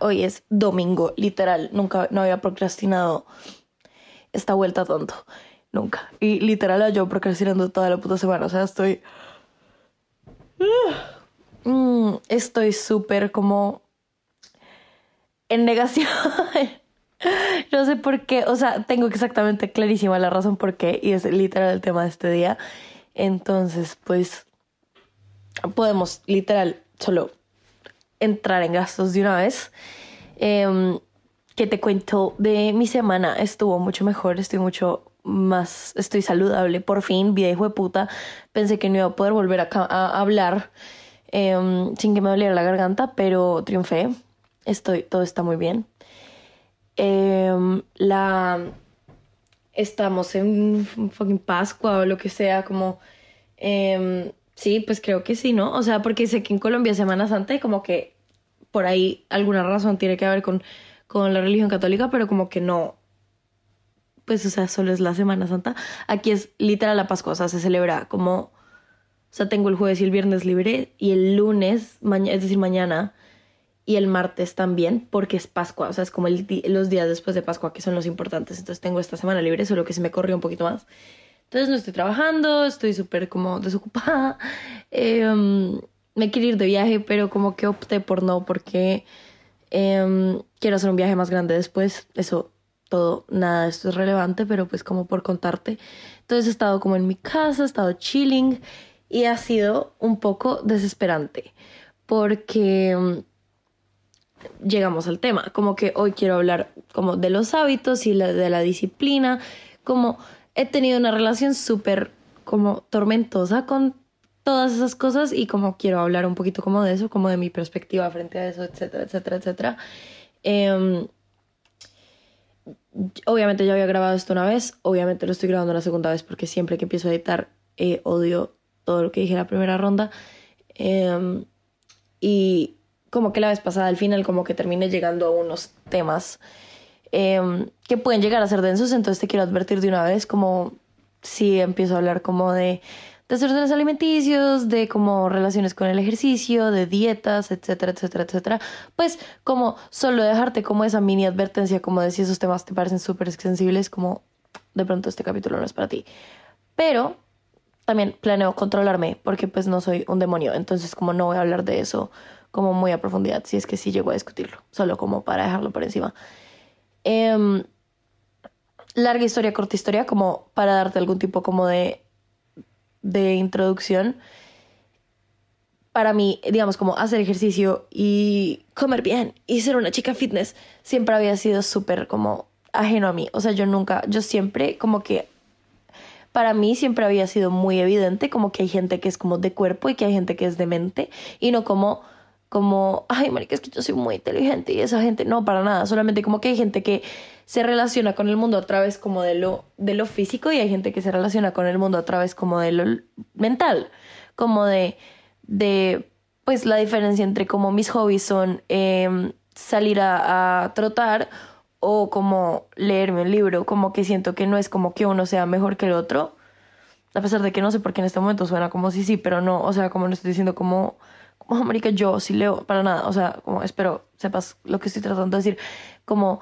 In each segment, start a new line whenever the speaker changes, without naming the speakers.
Hoy es domingo, literal. Nunca, no había procrastinado esta vuelta tanto. Nunca. Y literal, yo procrastinando toda la puta semana. O sea, estoy. Mm, estoy súper como. En negación. no sé por qué. O sea, tengo exactamente clarísima la razón por qué. Y es literal el tema de este día. Entonces, pues. Podemos, literal, solo entrar en gastos de una vez. Eh, que te cuento de mi semana estuvo mucho mejor, estoy mucho más, estoy saludable, por fin, vida hijo de puta, pensé que no iba a poder volver a, hablar eh, sin que me doliera la garganta, pero triunfé, estoy, todo está muy bien. Eh, la, estamos en fucking Pascua o lo que sea, como, sí, pues creo que sí, ¿no? O sea, porque sé que en Colombia Semana Santa y como que por ahí alguna razón tiene que ver con con la religión católica, pero como que no, pues o sea, solo es la Semana Santa. Aquí es literal la Pascua, o sea, se celebra como, o sea, tengo el jueves y el viernes libre y el lunes, es decir, mañana y el martes también, porque es Pascua, o sea, es como los días después de Pascua que son los importantes. Entonces tengo esta semana libre, solo que se me corrió un poquito más. Entonces no estoy trabajando, estoy súper como desocupada. Eh, me quiero ir de viaje, pero como que opté por no, porque Em, quiero hacer un viaje más grande después. Eso, todo, nada esto es relevante, pero pues como por contarte. Entonces he estado como en mi casa, he estado chilling y ha sido un poco desesperante porque em, llegamos al tema. Como que hoy quiero hablar como de los hábitos y de la disciplina. Como he tenido una relación súper como tormentosa con todas esas cosas y como quiero hablar un poquito como de eso, como de mi perspectiva frente a eso, etcétera, etcétera, etcétera. Em, obviamente ya había grabado esto una vez, obviamente lo estoy grabando una segunda vez porque siempre que empiezo a editar eh, odio todo lo que dije en la primera ronda. Em, y como que la vez pasada al final como que terminé llegando a unos temas em, que pueden llegar a ser densos, entonces te quiero advertir de una vez como si empiezo a hablar como de desórdenes alimenticios, de como relaciones con el ejercicio, de dietas, etcétera, etcétera, etcétera. Pues como solo dejarte como esa mini advertencia, como de esos temas te parecen súper sensibles, como de pronto este capítulo no es para ti. Pero también planeo controlarme porque pues no soy un demonio, entonces como no voy a hablar de eso como muy a profundidad, si es que sí llego a discutirlo, solo como para dejarlo por encima. Em, larga historia, corta historia, como para darte algún tipo como de de introducción, para mí, digamos, como hacer ejercicio y comer bien y ser una chica fitness, siempre había sido súper como ajeno a mí. O sea, yo nunca, yo siempre como que, para mí siempre había sido muy evidente como que hay gente que es como de cuerpo y que hay gente que es de mente y no como como, ay, marica, es que yo soy muy inteligente y esa gente, no, para nada, solamente como que hay gente que se relaciona con el mundo a través como de lo, de lo físico y hay gente que se relaciona con el mundo a través como de lo mental, como de, de pues la diferencia entre como mis hobbies son em, salir a, a trotar o como leerme un libro, como que siento que no es como que uno sea mejor que el otro, a pesar de que no sé por qué en este momento suena como si sí, pero no, o sea, como no estoy diciendo como marica, yo sí leo, para nada, o sea, como espero sepas lo que estoy tratando de decir, como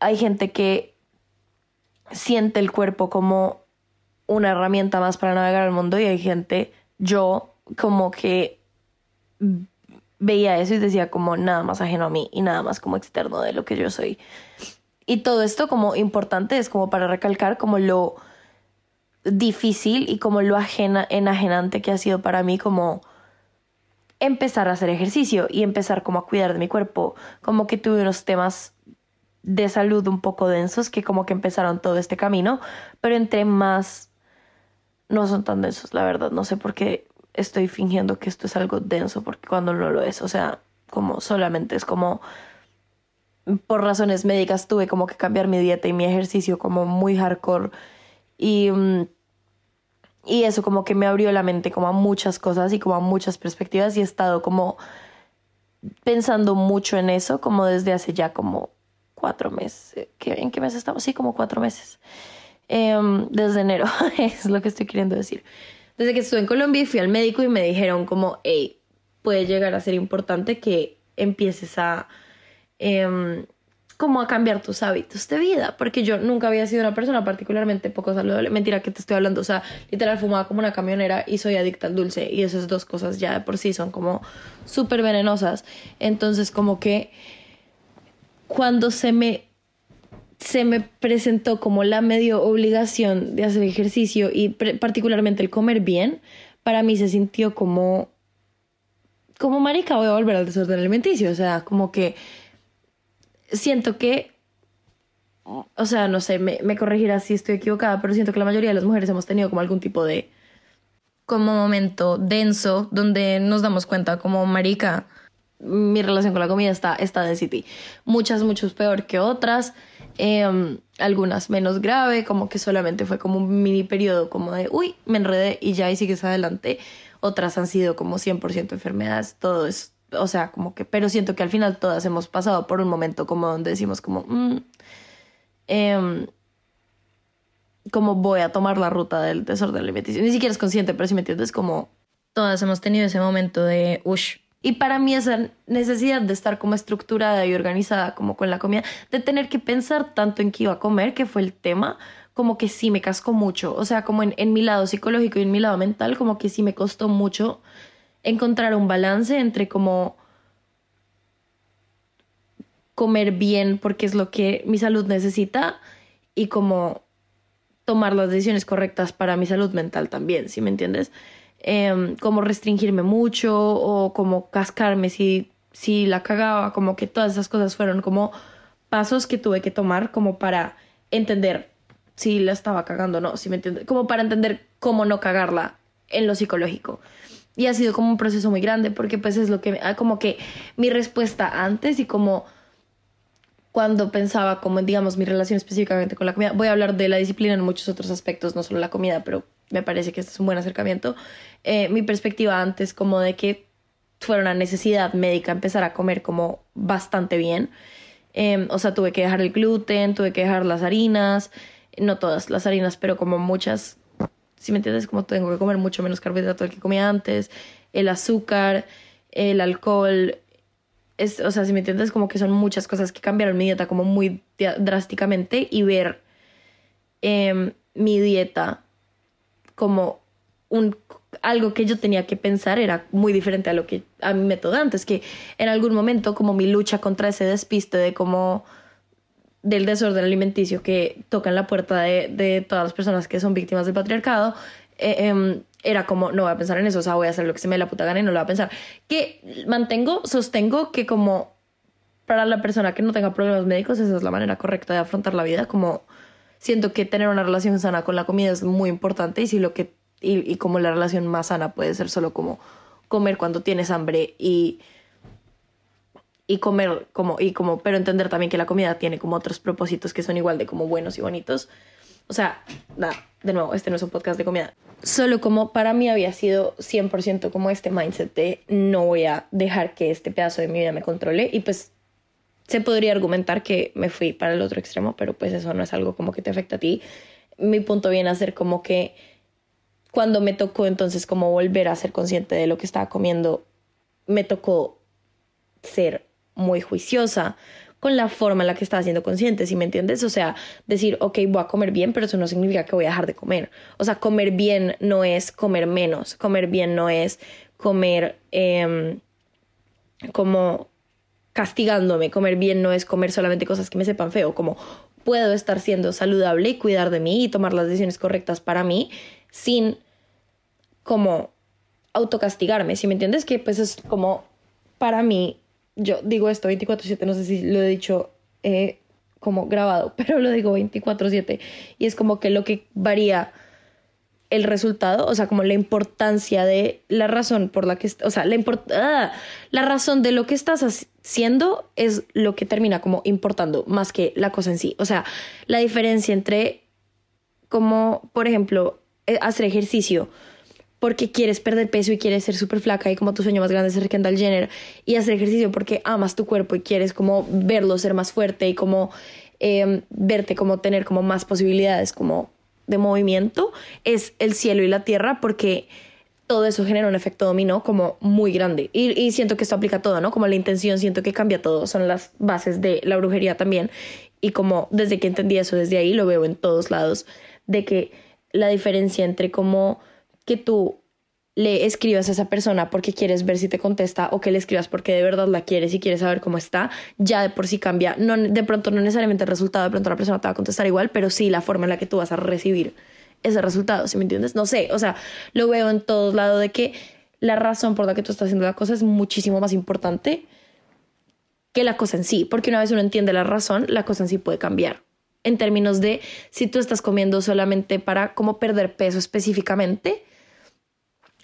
hay gente que siente el cuerpo como una herramienta más para navegar el mundo y hay gente, yo, como que veía eso y decía como nada más ajeno a mí y nada más como externo de lo que yo soy. Y todo esto como importante es como para recalcar como lo difícil y como lo ajena, enajenante que ha sido para mí como empezar a hacer ejercicio y empezar como a cuidar de mi cuerpo. Como que tuve unos temas de salud un poco densos que como que empezaron todo este camino, pero entre más no son tan densos, la verdad. No sé por qué estoy fingiendo que esto es algo denso, porque cuando no lo es, o sea, como solamente es como por razones médicas tuve como que cambiar mi dieta y mi ejercicio como muy hardcore y mm, y eso como que me abrió la mente como a muchas cosas y como a muchas perspectivas y he estado como pensando mucho en eso como desde hace ya como cuatro meses. ¿En qué mes estamos? Sí, como cuatro meses. Em, desde enero, es lo que estoy queriendo decir. Desde que estuve en Colombia y fui al médico y me dijeron como, hey, puede llegar a ser importante que empieces a em, como a cambiar tus hábitos de vida, porque yo nunca había sido una persona particularmente poco saludable. Mentira que te estoy hablando, o sea, literal fumaba como una camionera y soy adicta al dulce y esas dos cosas ya de por sí son como súper venenosas. Entonces como que cuando se me se me presentó como la medio obligación de hacer ejercicio y particularmente el comer bien, para mí se sintió como como marica voy a volver al desorden alimenticio, o sea, como que siento que, o sea, no sé, me, me corregirá si estoy equivocada, pero siento que la mayoría de las mujeres hemos tenido como algún tipo de como momento denso donde nos damos cuenta como marica, mi relación con la comida está, está density. Muchas, muchos peor que otras. Em, algunas menos grave, como que solamente fue como un mini periodo como de, uy, me enredé y ya y sigues adelante. Otras han sido como 100% enfermedades, todo es o sea, como que, pero siento que al final todas hemos pasado por un momento como donde decimos como, mm, em, como voy a tomar la ruta del desorden alimenticio. Ni siquiera es consciente, pero si me entiendes, como todas hemos tenido ese momento de, ush. Y para mí esa necesidad de estar como estructurada y organizada como con la comida, de tener que pensar tanto en qué iba a comer, que fue el tema, como que sí me cascó mucho. O sea, como en, en mi lado psicológico y en mi lado mental, como que sí me costó mucho encontrar un balance entre como comer bien porque es lo que mi salud necesita y como tomar las decisiones correctas para mi salud mental también, si me entiendes? Em, como restringirme mucho o como cascarme si, si la cagaba, como que todas esas cosas fueron como pasos que tuve que tomar como para entender si la estaba cagando o no, si me entiendes? Como para entender cómo no cagarla en lo psicológico. Y ha sido como un proceso muy grande porque pues es lo que, ah, como que mi respuesta antes y como cuando pensaba como en, digamos, mi relación específicamente con la comida. Voy a hablar de la disciplina en muchos otros aspectos, no solo la comida, pero me parece que este es un buen acercamiento. Eh, mi perspectiva antes como de que fuera una necesidad médica empezar a comer como bastante bien. Em, o sea, tuve que dejar el gluten, tuve que dejar las harinas, no todas las harinas, pero como muchas si me entiendes, como tengo que comer mucho menos carbohidrato del que comía antes, el azúcar, el alcohol, es, o sea, si me entiendes, como que son muchas cosas que cambiaron mi dieta como muy drásticamente y ver em, mi dieta como un algo que yo tenía que pensar era muy diferente a lo que a mi método antes, que en algún momento como mi lucha contra ese despiste de como del desorden alimenticio que toca en la puerta de, todas las personas que son víctimas del patriarcado, eh, em, era como, no voy a pensar en eso, o sea, voy a hacer lo que se me dé la puta gana y no lo voy a pensar. Que mantengo, sostengo que como para la persona que no tenga problemas médicos, esa es la manera correcta de afrontar la vida, como siento que tener una relación sana con la comida es muy importante y si lo que, y, y como la relación más sana puede ser solo como comer cuando tienes hambre y y comer como y como pero entender también que la comida tiene como otros propósitos que son igual de como buenos y bonitos. O sea nada de nuevo este no es un podcast de comida. Solo como para mí había sido 100% como este mindset de no voy a dejar que este pedazo de mi vida me controle y pues se podría argumentar que me fui para el otro extremo pero pues eso no es algo como que te afecta a ti. Mi punto viene a ser como que cuando me tocó entonces como volver a ser consciente de lo que estaba comiendo me tocó ser muy juiciosa con la forma en la que estaba siendo consciente, ¿sí me entiendes? O sea, decir, ok, voy a comer bien, pero eso no significa que voy a dejar de comer. O sea, comer bien no es comer menos, comer bien no es comer em, como castigándome, comer bien no es comer solamente cosas que me sepan feo, como puedo estar siendo saludable y cuidar de mí y tomar las decisiones correctas para mí sin como autocastigarme, ¿sí me entiendes? Que pues es como para mí yo digo esto 24/7, no sé si lo he dicho eh, como grabado, pero lo digo 24/7 y es como que lo que varía el resultado, o sea, como la importancia de la razón por la que, o sea, la, ah, la razón de lo que estás haciendo es lo que termina como importando más que la cosa en sí. O sea, la diferencia entre como, por ejemplo, eh, hacer ejercicio porque quieres perder peso y quieres ser súper flaca y como tu sueño más grande es ser Kendall Jenner y hacer ejercicio porque amas tu cuerpo y quieres como verlo ser más fuerte y como em, verte como tener como más posibilidades como de movimiento es el cielo y la tierra porque todo eso genera un efecto dominó como muy grande. Y, y, siento que esto aplica todo, ¿no? Como la intención, siento que cambia todo, son las bases de la brujería también. Y como desde que entendí eso, desde ahí lo veo en todos lados, de que la diferencia entre como que tú le escribas a esa persona porque quieres ver si te contesta o que le escribas porque de verdad la quieres y quieres saber cómo está, ya de por sí cambia. No, de pronto no necesariamente el resultado, de pronto la persona te va a contestar igual, pero sí la forma en la que tú vas a recibir ese resultado, ¿sí me entiendes? No sé, o sea, lo veo en todos lados de que la razón por la que tú estás haciendo la cosa es muchísimo más importante que la cosa en sí, porque una vez uno entiende la razón, la cosa en sí puede cambiar. En términos de si tú estás comiendo solamente para cómo perder peso específicamente,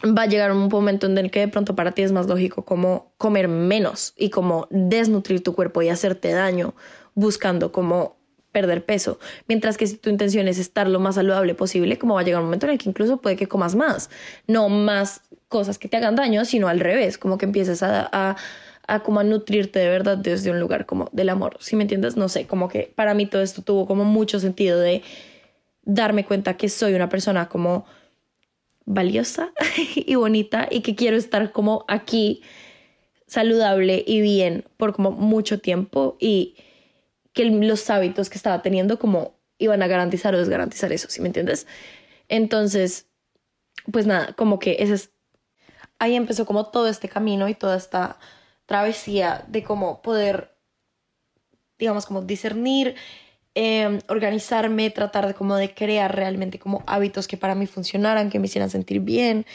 va a llegar un momento en el que de pronto para ti es más lógico como comer menos y como desnutrir tu cuerpo y hacerte daño buscando como perder peso. Mientras que si tu intención es estar lo más saludable posible, como va a llegar un momento en el que incluso puede que comas más, no más cosas que te hagan daño, sino al revés, como que empieces a, a, a como a nutrirte de verdad desde un lugar como del amor. Si me entiendes? No sé, como que para mí todo esto tuvo como mucho sentido de darme cuenta que soy una persona como valiosa y bonita y que quiero estar como aquí saludable y bien por como mucho tiempo y que los hábitos que estaba teniendo como iban a garantizar o desgarantizar eso, ¿sí me entiendes? Entonces, pues nada, como que ese es, ahí empezó como todo este camino y toda esta travesía de cómo poder, digamos, como discernir Em, organizarme, tratar de como de crear realmente como hábitos que para mí funcionaran, que me hicieran sentir bien,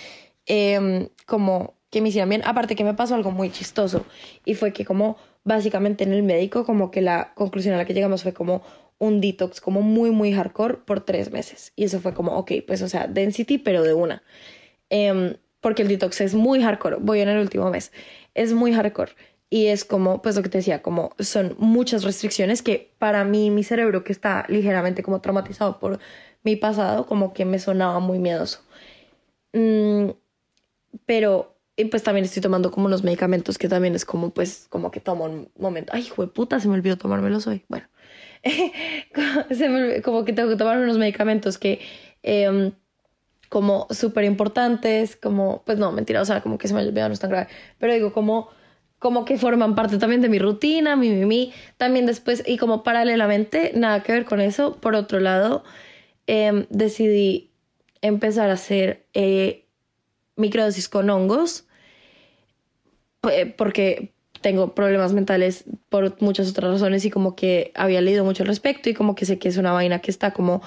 em, como que me hicieran bien. Aparte que me pasó algo muy chistoso y fue que como básicamente en el médico como que la conclusión a la que llegamos fue como un detox como muy muy hardcore por tres meses. Y eso fue como ok pues o sea density pero de una. Em, porque el detox es muy hardcore. Voy en el último mes. Es muy hardcore y es como, pues lo que te decía, como son muchas restricciones que para mí, mi cerebro que está ligeramente como traumatizado por mi pasado, como que me sonaba muy miedoso. Mm, pero, pues también estoy tomando como unos medicamentos que también es como, pues, como que tomo un momento. Ay, hijo de puta, se me olvidó tomármelos hoy. Bueno, como que tengo que tomar unos medicamentos que... Eh, como súper importantes, como, pues no, mentira, o sea, como que se me olvidó, no es tan grave, pero digo, como como que forman parte también de mi rutina, mi, mi, mi. También después, y como paralelamente, nada que ver con eso, por otro lado, em, decidí empezar a hacer eh, microdosis con hongos, porque tengo problemas mentales por muchas otras razones y como que había leído mucho al respecto y como que sé que es una vaina que está como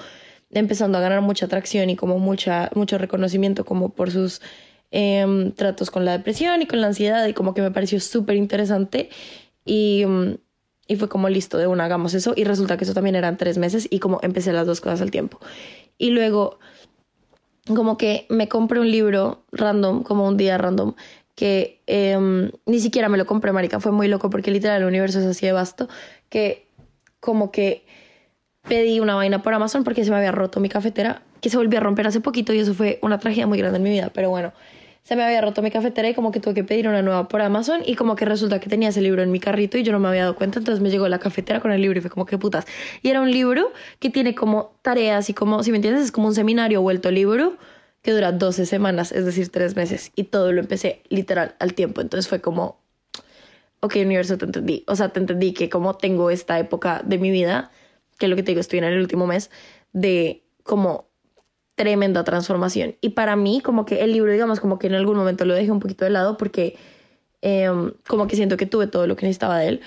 empezando a ganar mucha atracción y como mucha, mucho reconocimiento como por sus Em, tratos con la depresión y con la ansiedad y como que me pareció súper interesante y, mm, y fue como listo de una, hagamos eso y resulta que eso también eran tres meses y como empecé las dos cosas al tiempo. Y luego como que me compré un libro random, como un día random, que em, ni siquiera me lo compré, marica, fue muy loco porque literal el universo es así de vasto, que como que pedí una vaina por Amazon porque se me había roto mi cafetera, que se volvió a romper hace poquito y eso fue una tragedia muy grande en mi vida, pero bueno, se me había roto mi cafetera y como que tuve que pedir una nueva por Amazon y como que resulta que tenía ese libro en mi carrito y yo no me había dado cuenta, entonces me llegó la cafetera con el libro y fue como que putas. Y era un libro que tiene como tareas y como, si me entiendes, es como un seminario vuelto libro que dura 12 semanas, es decir, 3 meses y todo lo empecé literal al tiempo, entonces fue como, ok, universo, te entendí, o sea, te entendí que como tengo esta época de mi vida, que es lo que te digo, estoy en el último mes, de como tremenda transformación. Y para mí, como que el libro, digamos, como que en algún momento lo dejé un poquito de lado porque em, como que siento que tuve todo lo que necesitaba de él.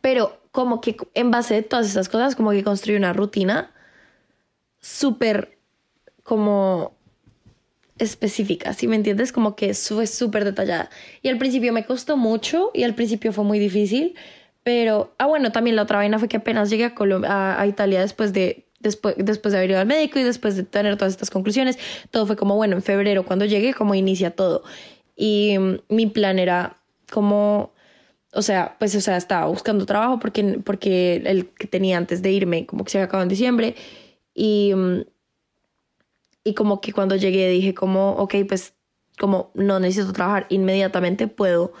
Pero como que en base a todas esas cosas, como que construí una rutina súper como específica, ¿sí me entiendes? Como que fue súper detallada. Y al principio me costó mucho y al principio fue muy difícil, pero, ah, bueno, también la otra vaina fue que apenas llegué a, a Italia después de después, después de haber ido al médico y después de tener todas estas conclusiones, todo fue como, bueno, en febrero cuando llegué, como inicia todo. Y mm, mi plan era como, o sea, pues, o sea, estaba buscando trabajo porque, porque el que tenía antes de irme, como que se había acabado en diciembre. Y, mm, y como que cuando llegué dije como, ok, pues como no necesito trabajar inmediatamente, puedo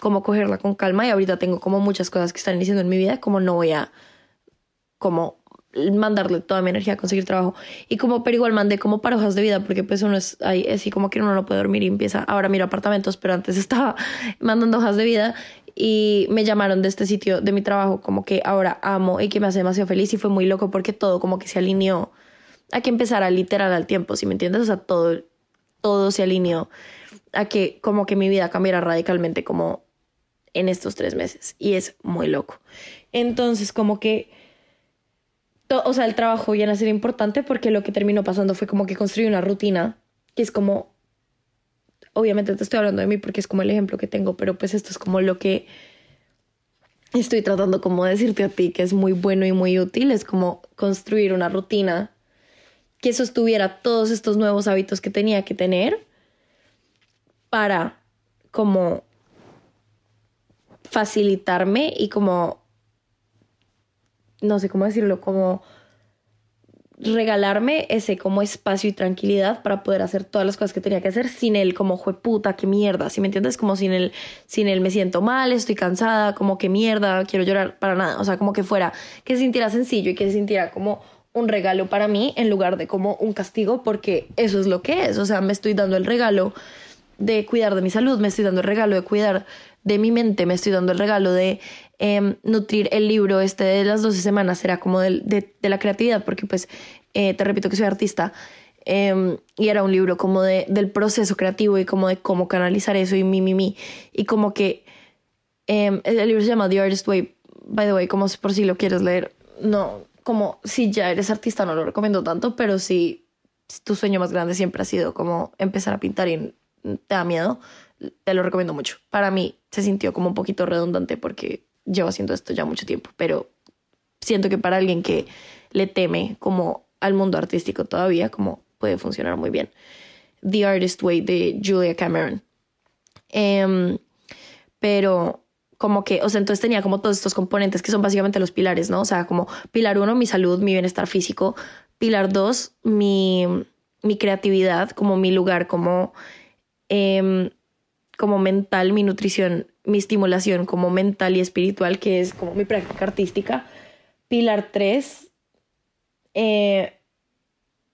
como cogerla con calma y ahorita tengo como muchas cosas que están iniciando en mi vida, como no voy a como mandarle toda mi energía a conseguir trabajo. Y como, pero igual mandé como para hojas de vida, porque pues uno es ahí, así como que uno no puede dormir y empieza, ahora miro apartamentos, pero antes estaba mandando hojas de vida y me llamaron de este sitio de mi trabajo, como que ahora amo y que me hace demasiado feliz y fue muy loco porque todo como que se alineó a que empezara literal al tiempo, si me entiendes? O sea, todo, todo se alineó a que como que mi vida cambiara radicalmente como en estos tres meses y es muy loco. Entonces como que, o sea, el trabajo viene a ser importante porque lo que terminó pasando fue como que construí una rutina que es como, obviamente te estoy hablando de mí porque es como el ejemplo que tengo, pero pues esto es como lo que estoy tratando como decirte a ti que es muy bueno y muy útil, es como construir una rutina que sostuviera todos estos nuevos hábitos que tenía que tener para como facilitarme y como, no sé cómo decirlo, como regalarme ese como espacio y tranquilidad para poder hacer todas las cosas que tenía que hacer sin él como puta, qué mierda, si me entiendes? Como sin él, sin él me siento mal, estoy cansada, como que mierda, quiero llorar, para nada, o sea, como que fuera, que se sintiera sencillo y que se sintiera como un regalo para mí en lugar de como un castigo porque eso es lo que es, o sea, me estoy dando el regalo de cuidar de mi salud, me estoy dando el regalo de cuidar de mi mente, me estoy dando el regalo de em, nutrir el libro este de las 12 semanas, será como de, de, la creatividad, porque pues eh, te repito que soy artista em, y era un libro como de, del proceso creativo y como de cómo canalizar eso y mi, mi, mi. Y como que em, el libro se llama The Artist Way, by the way, como por si lo quieres leer, no, como si ya eres artista no lo recomiendo tanto, pero si tu sueño más grande siempre ha sido como empezar a pintar y te da miedo, te lo recomiendo mucho. Para mí se sintió como un poquito redundante porque llevo haciendo esto ya mucho tiempo, pero siento que para alguien que le teme como al mundo artístico todavía, como puede funcionar muy bien. The Artist Way de Julia Cameron. Em, pero como que, o sea, entonces tenía como todos estos componentes que son básicamente los pilares, ¿no? O sea, como pilar uno, mi salud, mi bienestar físico. Pilar dos, mi, mi creatividad, como mi lugar, como Em, como mental, mi nutrición, mi estimulación como mental y espiritual, que es como mi práctica artística. Pilar 3, eh,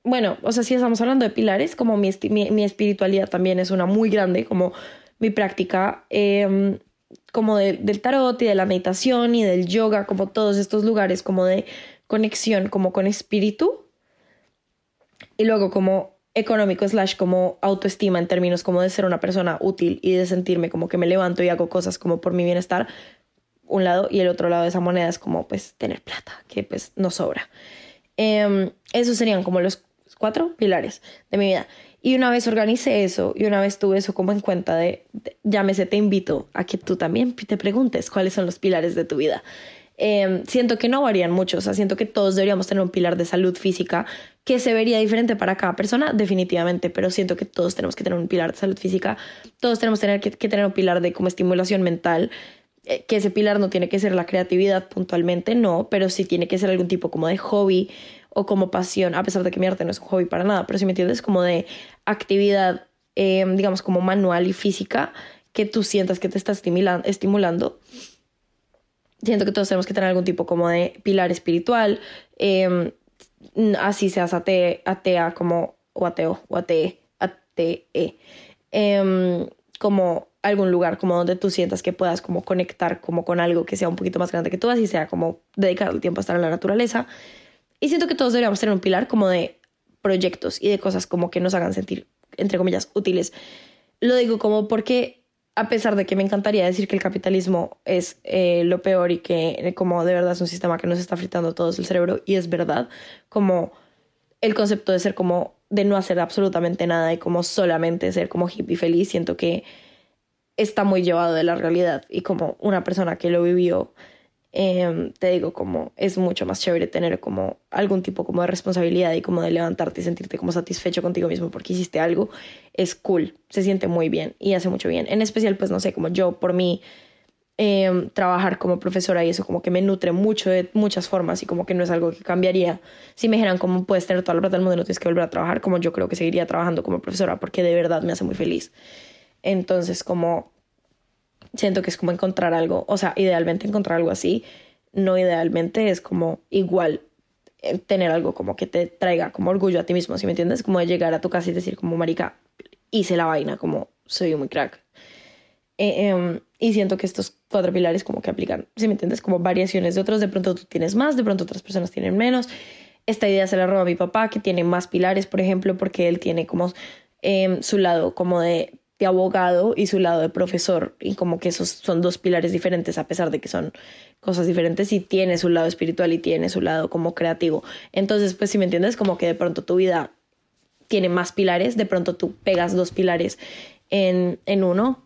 bueno, o sea, si estamos hablando de pilares, como mi, mi, espiritualidad también es una muy grande, como mi práctica, em, como del tarot y de la meditación y del yoga, como todos estos lugares como de conexión, como con espíritu. Y luego como económico slash como autoestima en términos como de ser una persona útil y de sentirme como que me levanto y hago cosas como por mi bienestar, un lado y el otro lado de esa moneda es como pues tener plata, que pues no sobra. Eh, esos serían como los cuatro pilares de mi vida. Y una vez organicé eso y una vez tuve eso como en cuenta de, de llámese, te invito a que tú también te preguntes cuáles son los pilares de tu vida. Em, siento que no varían mucho, o sea, siento que todos deberíamos tener un pilar de salud física que se vería diferente para cada persona, definitivamente, pero siento que todos tenemos que tener un pilar de salud física, todos tenemos tener que, tener un pilar de como estimulación mental, eh, que ese pilar no tiene que ser la creatividad puntualmente, no, pero sí tiene que ser algún tipo como de hobby o como pasión, a pesar de que mi arte no es un hobby para nada, pero si me entiendes, como de actividad, em, digamos, como manual y física, que tú sientas que te está estimulando siento que todos tenemos que tener algún tipo como de pilar espiritual, em, así seas atea, atea como, o ateo, o atee, atee, em, como algún lugar como donde tú sientas que puedas como conectar como con algo que sea un poquito más grande que tú, así sea como dedicar el tiempo a estar en la naturaleza. Y siento que todos deberíamos tener un pilar como de proyectos y de cosas como que nos hagan sentir, entre comillas, útiles. Lo digo como porque a pesar de que me encantaría decir que el capitalismo es eh, lo peor y que eh, como de verdad es un sistema que nos está fritando todos el cerebro y es verdad, como el concepto de ser como de no hacer absolutamente nada y como solamente ser como hippie feliz, siento que está muy llevado de la realidad y como una persona que lo vivió Em, te digo, como es mucho más chévere tener como algún tipo como de responsabilidad y como de levantarte y sentirte como satisfecho contigo mismo porque hiciste algo, es cool, se siente muy bien y hace mucho bien. En especial, pues no sé, como yo por mí em, trabajar como profesora y eso como que me nutre mucho de muchas formas y como que no es algo que cambiaría. Si me dijeran como puedes tener toda la plata del mundo y no tienes que volver a trabajar, como yo creo que seguiría trabajando como profesora porque de verdad me hace muy feliz. Entonces, como siento que es como encontrar algo, o sea, idealmente encontrar algo así, no idealmente es como igual eh, tener algo como que te traiga como orgullo a ti mismo, ¿sí me entiendes? Como de llegar a tu casa y decir como, marica, hice la vaina, como soy muy crack. Eh, em, y siento que estos cuatro pilares como que aplican, ¿sí me entiendes? Como variaciones de otros, de pronto tú tienes más, de pronto otras personas tienen menos. Esta idea se la roba a mi papá, que tiene más pilares, por ejemplo, porque él tiene como em, su lado como de, de abogado y su lado de profesor, y como que esos son dos pilares diferentes, a pesar de que son cosas diferentes, y tiene su lado espiritual y tiene su lado como creativo. Entonces, pues si me entiendes, como que de pronto tu vida tiene más pilares, de pronto tú pegas dos pilares en, en uno,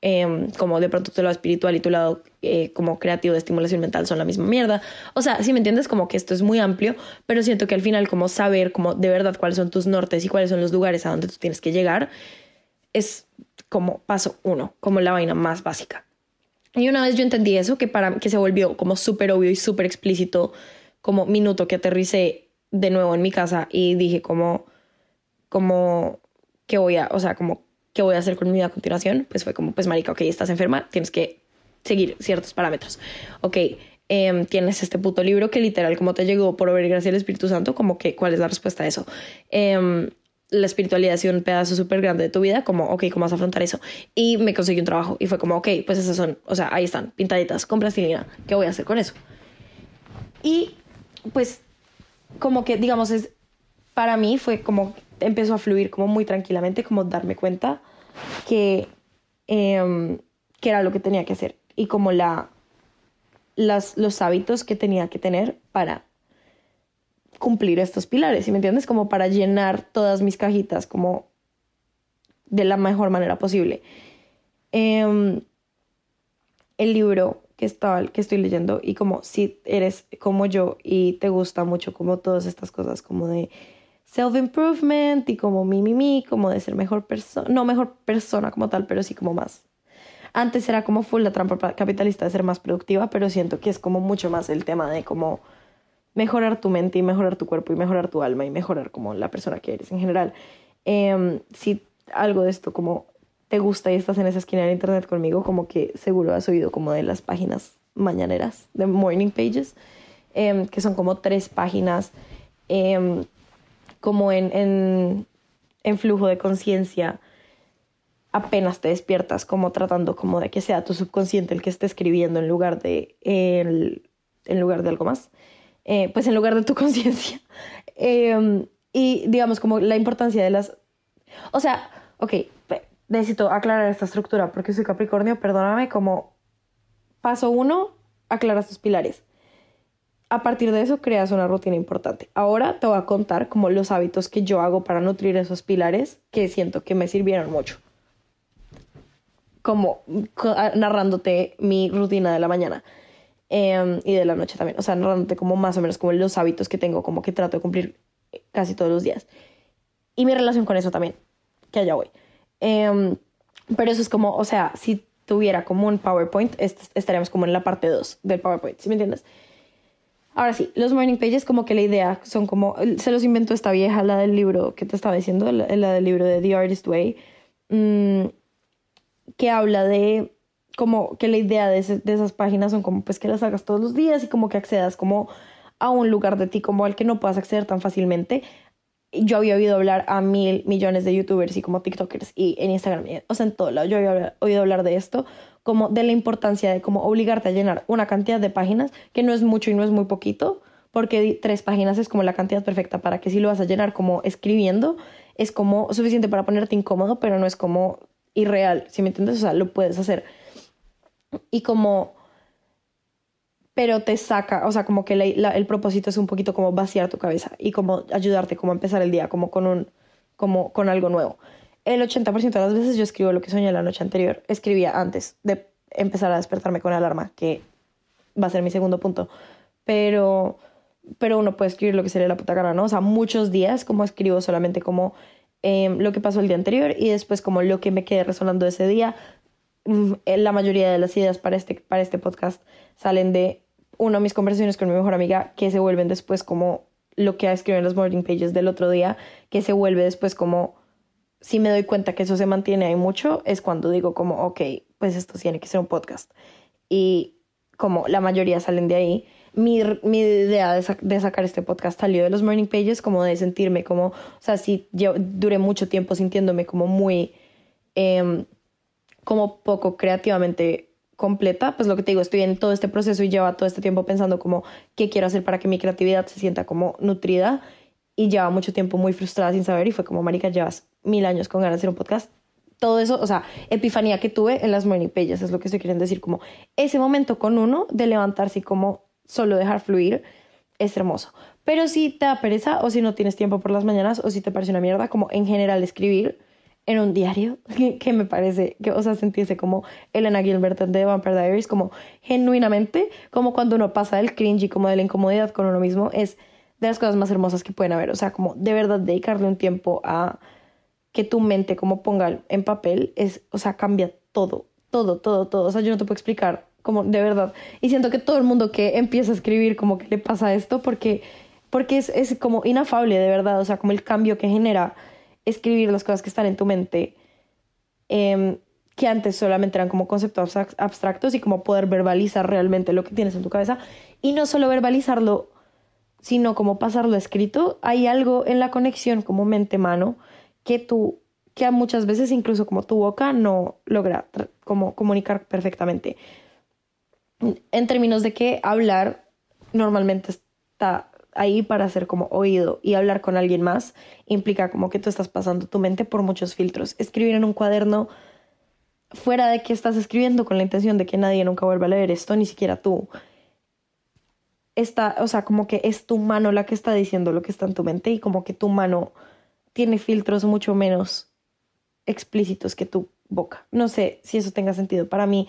em, como de pronto tu lado espiritual y tu lado eh, como creativo de estimulación mental son la misma mierda. O sea, si me entiendes, como que esto es muy amplio, pero siento que al final como saber como de verdad cuáles son tus nortes y cuáles son los lugares a donde tú tienes que llegar es como paso uno, como la vaina más básica. Y una vez yo entendí eso, que para que se volvió como súper obvio y súper explícito, como minuto que aterricé de nuevo en mi casa y dije como como qué voy a, o sea, como qué voy a hacer con mi vida a continuación, pues fue como, pues marica, ok, estás enferma, tienes que seguir ciertos parámetros. Ok, eh, tienes este puto libro que literal como te llegó por gracia del Espíritu Santo, como que, ¿cuál es la respuesta a eso? Eh, la espiritualidad ha sido un pedazo súper grande de tu vida, como, ok, ¿cómo vas a afrontar eso? Y me conseguí un trabajo y fue como, ok, pues esas son, o sea, ahí están, pintaditas, con plastilina, ¿qué voy a hacer con eso? Y pues como que, digamos, es, para mí fue como empezó a fluir como muy tranquilamente, como darme cuenta que, eh, que era lo que tenía que hacer y como la, las, los hábitos que tenía que tener para cumplir estos pilares, ¿sí me entiendes? Como para llenar todas mis cajitas como de la mejor manera posible. Eh, el libro que, está, que estoy leyendo y como si eres como yo y te gusta mucho como todas estas cosas como de self-improvement y como mi, mi, mi, como de ser mejor persona, no mejor persona como tal, pero sí como más. Antes era como full la trampa capitalista de ser más productiva, pero siento que es como mucho más el tema de como mejorar tu mente y mejorar tu cuerpo y mejorar tu alma y mejorar como la persona que eres en general. Eh, si algo de esto como te gusta y estás en esa esquina del internet conmigo, como que seguro has oído como de las páginas mañaneras, de morning pages, eh, que son como tres páginas. Eh, como en, en, en flujo de conciencia apenas te despiertas, como tratando como de que sea tu subconsciente el que esté escribiendo en lugar de, el, en lugar de algo más, eh, pues en lugar de tu conciencia. Eh, y digamos como la importancia de las... O sea, ok, necesito aclarar esta estructura porque soy Capricornio, perdóname, como paso uno, aclaras tus pilares a partir de eso creas una rutina importante. Ahora te voy a contar como los hábitos que yo hago para nutrir esos pilares que siento que me sirvieron mucho. Como narrándote mi rutina de la mañana em, y de la noche también. O sea, narrándote como más o menos como los hábitos que tengo, como que trato de cumplir casi todos los días. Y mi relación con eso también, que allá voy. Em, pero eso es como, o sea, si tuviera como un PowerPoint, estaríamos como en la parte 2 del PowerPoint, ¿sí me entiendes? Ahora sí, los morning pages como que la idea son como, se los inventó esta vieja, la del libro que te estaba diciendo, la, del libro de The Artist Way, mm, que habla de como que la idea de, de, esas páginas son como pues que las hagas todos los días y como que accedas como a un lugar de ti como al que no puedas acceder tan fácilmente. Yo había oído hablar a mil millones de youtubers y como tiktokers y en Instagram, o sea, en todo lado, yo había oído hablar de esto, como de la importancia de como obligarte a llenar una cantidad de páginas que no es mucho y no es muy poquito, porque tres páginas es como la cantidad perfecta para que si lo vas a llenar como escribiendo, es como suficiente para ponerte incómodo, pero no es como irreal, si me entiendes? O sea, lo puedes hacer. Y como pero te saca, o sea, como que el propósito es un poquito como vaciar tu cabeza y como ayudarte como empezar el día como con un como con algo nuevo el 80% de las veces yo escribo lo que soñé la noche anterior. Escribía antes de empezar a despertarme con alarma, que va a ser mi segundo punto. Pero, pero uno puede escribir lo que sería la puta cara, ¿no? O sea, muchos días como escribo solamente como em, lo que pasó el día anterior y después como lo que me quede resonando ese día. Mm, la mayoría de las ideas para este, para este podcast salen de, uno, mis conversaciones con mi mejor amiga, que se vuelven después como lo que ha escrito en los morning pages del otro día, que se vuelve después como si me doy cuenta que eso se mantiene ahí mucho, es cuando digo como, ok, pues esto tiene que ser un podcast. Y como la mayoría salen de ahí, mi, mi idea de, sacar este podcast salió de los morning pages, como de sentirme como, o sea, sí, yo duré mucho tiempo sintiéndome como muy, eh, como poco creativamente completa, pues lo que te digo, estoy en todo este proceso y lleva todo este tiempo pensando como qué quiero hacer para que mi creatividad se sienta como nutrida y lleva mucho tiempo muy frustrada sin saber y fue como, marica, llevas mil años con ganas de hacer un podcast. Todo eso, o sea, epifanía que tuve en las morning pages, es lo que estoy queriendo decir, como ese momento con uno de levantarse y como solo dejar fluir es hermoso. Pero si te da pereza o si no tienes tiempo por las mañanas o si te parece una mierda, como en general escribir en un diario, que, me parece, que, o sea, sentirse como Elena Gilbert de Vampire Diaries, como genuinamente, como cuando uno pasa del cringe y como de la incomodidad con uno mismo, es de las cosas más hermosas que pueden haber. O sea, como de verdad dedicarle un tiempo a que tu mente como ponga en papel, es, o sea, cambia todo, todo, todo, todo. O sea, yo no te puedo explicar como de verdad. Y siento que todo el mundo que empieza a escribir como que le pasa esto porque, porque es, es como inafable de verdad, o sea, como el cambio que genera escribir las cosas que están en tu mente, em, que antes solamente eran como conceptos abstractos y como poder verbalizar realmente lo que tienes en tu cabeza. Y no solo verbalizarlo, sino como pasarlo escrito. Hay algo en la conexión como mente-mano que tú, que muchas veces incluso como tu boca no logra como comunicar perfectamente en términos de que hablar normalmente está ahí para ser como oído y hablar con alguien más implica como que tú estás pasando tu mente por muchos filtros. Escribir en un cuaderno fuera de que estás escribiendo con la intención de que nadie nunca vuelva a leer esto, ni siquiera tú. Está, o sea, como que es tu mano la que está diciendo lo que está en tu mente y como que tu mano tiene filtros mucho menos explícitos que tu boca. No sé si eso tenga sentido. Para mí,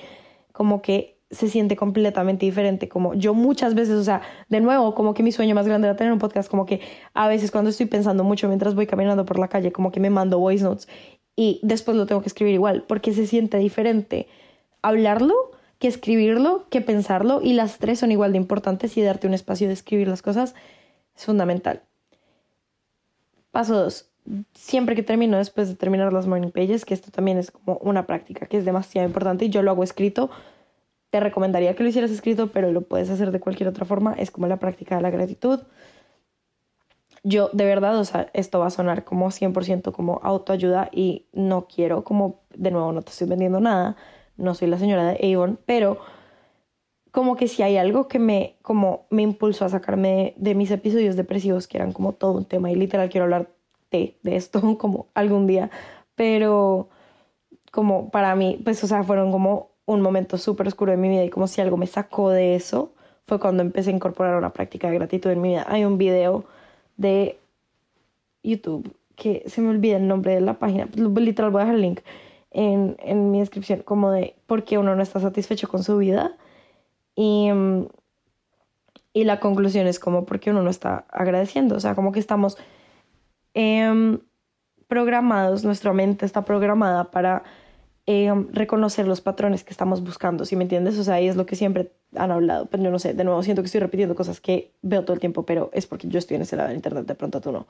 como que se siente completamente diferente. Como yo muchas veces, o sea, de nuevo, como que mi sueño más grande era tener un podcast, como que a veces cuando estoy pensando mucho mientras voy caminando por la calle, como que me mando voice notes y después lo tengo que escribir igual, porque se siente diferente hablarlo que escribirlo, que pensarlo, y las tres son igual de importantes y darte un espacio de escribir las cosas es fundamental. Paso dos. Siempre que termino, después de terminar las morning pages, que esto también es como una práctica que es demasiado importante y yo lo hago escrito, te recomendaría que lo hicieras escrito, pero lo puedes hacer de cualquier otra forma. Es como la práctica de la gratitud. Yo, de verdad, o sea, esto va a sonar como 100% como autoayuda y no quiero, como, de nuevo, no te estoy vendiendo nada. No soy la señora de Avon, pero como que si hay algo que me, como me impulsó a sacarme de, mis episodios depresivos, que eran como todo un tema, y literal quiero hablar de, de esto como algún día, pero como para mí, pues, o sea, fueron como un momento súper oscuro de mi vida y como si algo me sacó de eso, fue cuando empecé a incorporar una práctica de gratitud en mi vida. Hay un video de YouTube que se me olvida el nombre de la página, literal voy a dejar el link en, en mi descripción, como de por qué uno no está satisfecho con su vida. Y, y la conclusión es como porque uno no está agradeciendo, o sea, como que estamos em, programados, nuestra mente está programada para eh, reconocer los patrones que estamos buscando, ¿sí me entiendes? O sea, ahí es lo que siempre han hablado, pero yo no sé, de nuevo siento que estoy repitiendo cosas que veo todo el tiempo, pero es porque yo estoy en ese lado del internet, de pronto tú no.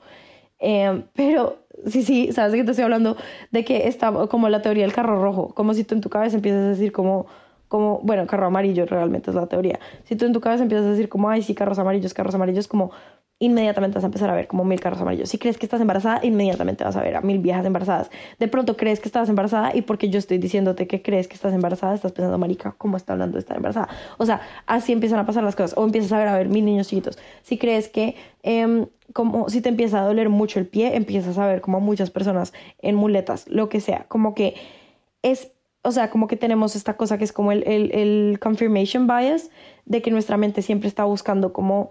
Eh, pero sí, sí, sabes que te estoy hablando de que está como la teoría del carro rojo, como si tú en tu cabeza empiezas a decir como, como, bueno, carro amarillo realmente es la teoría. Si tú en tu cabeza empiezas a decir como, ay, sí, carros amarillos, carros amarillos, como inmediatamente vas a empezar a ver como mil carros amarillos. Si crees que estás embarazada, inmediatamente vas a ver a mil viejas embarazadas. De pronto crees que estás embarazada y porque yo estoy diciéndote que crees que estás embarazada, estás pensando, marica, ¿cómo está hablando de estar embarazada? O sea, así empiezan a pasar las cosas. O empiezas a ver a ver mil niños chiquitos. Si crees que, em, como si te empieza a doler mucho el pie, empiezas a ver como muchas personas en muletas, lo que sea. Como que es o sea, como que tenemos esta cosa que es como el, el, el confirmation bias, de que nuestra mente siempre está buscando como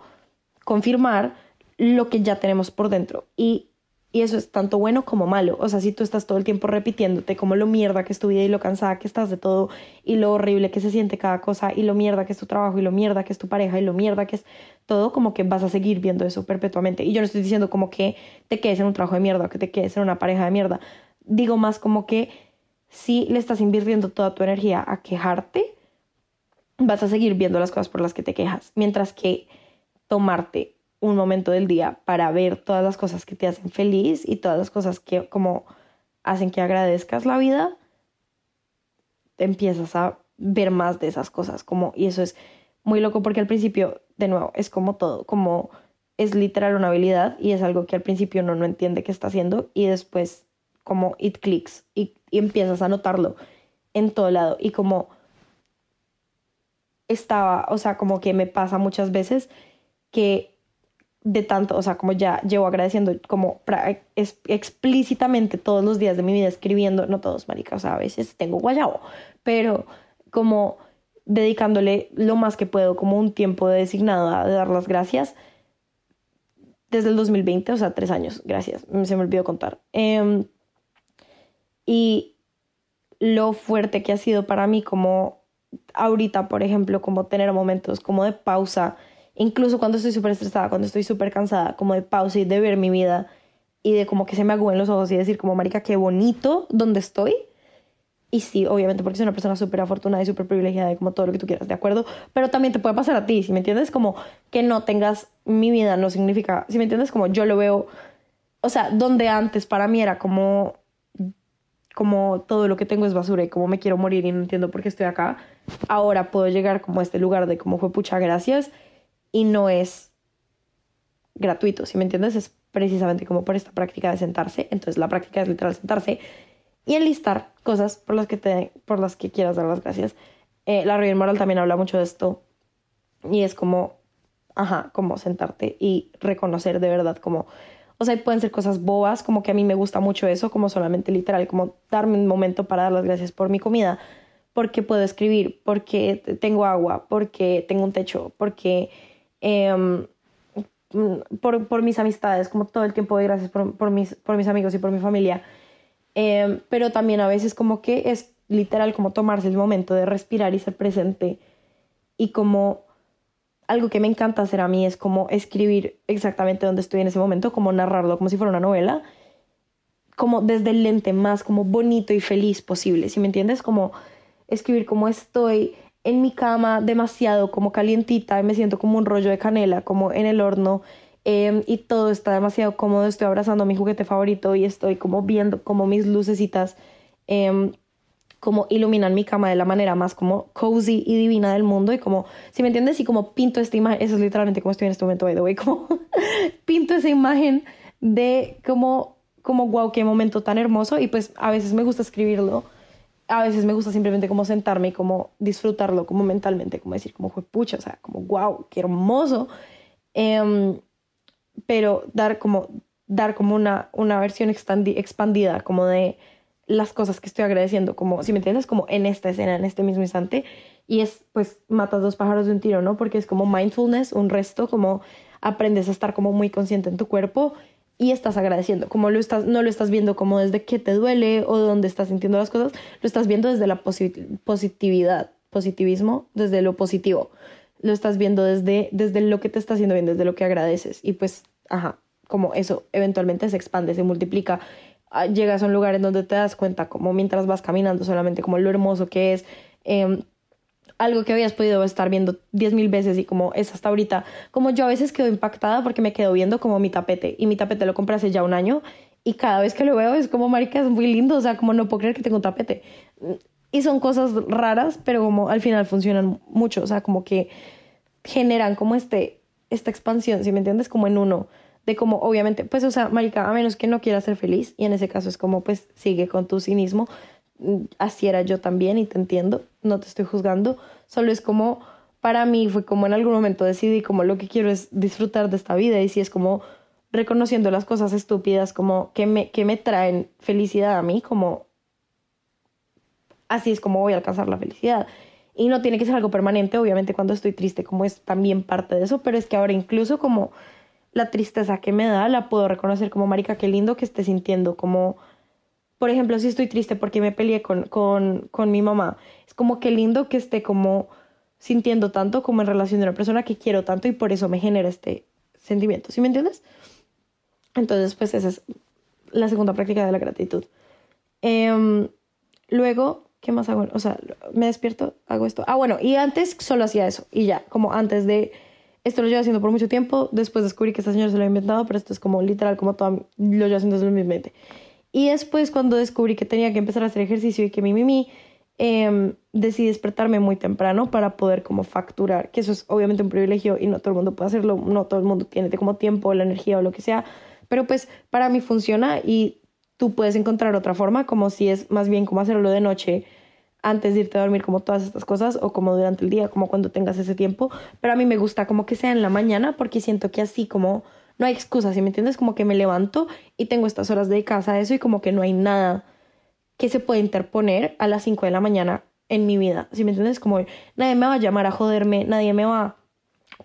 confirmar lo que ya tenemos por dentro. Y, y, eso es tanto bueno como malo. O sea, si tú estás todo el tiempo repitiéndote como lo mierda que es tu vida y lo cansada que estás de todo y lo horrible que se siente cada cosa y lo mierda que es tu trabajo y lo mierda que es tu pareja y lo mierda que es todo, como que vas a seguir viendo eso perpetuamente. Y yo no estoy diciendo como que te quedes en un trabajo de mierda o que te quedes en una pareja de mierda. Digo más como que si le estás invirtiendo toda tu energía a quejarte, vas a seguir viendo las cosas por las que te quejas. Mientras que tomarte un momento del día para ver todas las cosas que te hacen feliz y todas las cosas que como hacen que agradezcas la vida, te empiezas a ver más de esas cosas como y eso es muy loco porque al principio, de nuevo, es como todo, como es literal una habilidad y es algo que al principio uno no entiende qué está haciendo y después como it clicks y, y empiezas a notarlo en todo lado y como estaba, o sea, como que me pasa muchas veces que de tanto, o sea, como ya llevo agradeciendo como es, explícitamente todos los días de mi vida escribiendo, no todos, marica, o sea, a veces tengo guayabo, pero como dedicándole lo más que puedo, como un tiempo designado a dar las gracias desde el 2020, o sea, tres años, gracias, se me olvidó contar. Em, y lo fuerte que ha sido para mí como ahorita, por ejemplo, como tener momentos como de pausa, incluso cuando estoy súper estresada, cuando estoy súper cansada, como de pausa y de ver mi vida y de como que se me agüen los ojos y decir como, marica, qué bonito donde estoy. Y sí, obviamente, porque soy una persona súper afortunada y súper privilegiada y como todo lo que tú quieras, ¿de acuerdo? Pero también te puede pasar a ti, si me entiendes, como que no tengas mi vida no significa, si me entiendes, como yo lo veo, o sea, donde antes para mí era como como todo lo que tengo es basura y como me quiero morir y no entiendo por qué estoy acá, ahora puedo llegar como a este lugar de como fue pucha gracias y no es gratuito, si me entiendes, es precisamente como por esta práctica de sentarse, entonces la práctica es literal sentarse y enlistar cosas por las que, te, por las que quieras dar las gracias. Eh, la Riviera Moral también habla mucho de esto y es como, ajá, como sentarte y reconocer de verdad como o sea, pueden ser cosas bobas, como que a mí me gusta mucho eso, como solamente literal, como darme un momento para dar las gracias por mi comida, porque puedo escribir, porque tengo agua, porque tengo un techo, porque em, por, por, mis amistades, como todo el tiempo de gracias por, mis, por mis amigos y por mi familia. Em, pero también a veces como que es literal como tomarse el momento de respirar y ser presente y como algo que me encanta hacer a mí es como escribir exactamente donde estoy en ese momento, como narrarlo como si fuera una novela, como desde el lente más como bonito y feliz posible, ¿sí me entiendes? Como escribir como estoy en mi cama demasiado como calientita y me siento como un rollo de canela, como en el horno em, y todo está demasiado cómodo, estoy abrazando mi juguete favorito y estoy como viendo como mis lucecitas eh, como iluminan mi cama de la manera más como cozy y divina del mundo. Y como, si me entiendes, y como pinto esta imagen, eso es literalmente como estoy en este momento, by the way, como pinto esa imagen de como, como, wow, qué momento tan hermoso. Y pues a veces me gusta escribirlo, a veces me gusta simplemente como sentarme y como disfrutarlo como mentalmente, como decir, como pucha, o sea, como wow, qué hermoso, em, pero dar como, dar como una, una versión expandida como de las cosas que estoy agradeciendo, como, si me entiendes, como en esta escena, en este mismo instante. Y es, pues, matas dos pájaros de un tiro, ¿no? Porque es como mindfulness, un resto, como aprendes a estar como muy consciente en tu cuerpo y estás agradeciendo, como lo estás, no lo estás viendo como desde que te duele o donde estás sintiendo las cosas, lo estás viendo desde la positividad, positivismo, desde lo positivo. Lo estás viendo desde, desde lo que te está haciendo bien, desde lo que agradeces. Y pues, ajá, como eso eventualmente se expande, se multiplica Ah, llegas a un lugar en donde te das cuenta, como mientras vas caminando, solamente como lo hermoso que es. Em, algo que habías podido estar viendo diez mil veces y como es hasta ahorita. Como yo a veces quedo impactada porque me quedo viendo como mi tapete y mi tapete lo compré hace ya un año y cada vez que lo veo es como, marica, es muy lindo, o sea, como no puedo creer que tengo un tapete. Y son cosas raras, pero como al final funcionan mucho, o sea, como que generan como este, esta expansión, si me entiendes, como en uno de como obviamente, pues o sea, marica, a menos que no quieras ser feliz y en ese caso es como pues sigue con tu cinismo, mm, así era yo también y te entiendo, no te estoy juzgando, solo es como para mí fue como en algún momento decidí como lo que quiero es disfrutar de esta vida y si es como reconociendo las cosas estúpidas como que me, que me traen felicidad a mí, como así es como voy a alcanzar la felicidad. Y no tiene que ser algo permanente, obviamente cuando estoy triste como es también parte de eso, pero es que ahora incluso como la tristeza que me da la puedo reconocer como marica, qué lindo que esté sintiendo, como, por ejemplo, si estoy triste porque me peleé con, con, con mi mamá, es como qué lindo que esté como sintiendo tanto como en relación de una persona que quiero tanto y por eso me genera este sentimiento, ¿sí me entiendes? Entonces, pues esa es la segunda práctica de la gratitud. Em, luego, ¿qué más hago? O sea, me despierto, hago esto. Ah, bueno, y antes solo hacía eso y ya, como antes de esto lo llevo haciendo por mucho tiempo. Después descubrí que esta señora se lo había inventado, pero esto es como literal, como todo lo llevo haciendo desde mi mente. Y después, cuando descubrí que tenía que empezar a hacer ejercicio y que mi mimi, em, decidí despertarme muy temprano para poder como facturar, que eso es obviamente un privilegio y no todo el mundo puede hacerlo, no todo el mundo tiene como tiempo, la energía o lo que sea, pero pues para mí funciona y tú puedes encontrar otra forma, como si es más bien como hacerlo de noche antes de irte a dormir, como todas estas cosas, o como durante el día, como cuando tengas ese tiempo, pero a mí me gusta como que sea en la mañana porque siento que así como no hay excusas, ¿sí me entiendes? Como que me levanto y tengo estas horas de casa a eso y como que no hay nada que se pueda interponer a las 5 de la mañana en mi vida, ¿sí me entiendes? Como nadie me va a llamar a joderme, nadie me va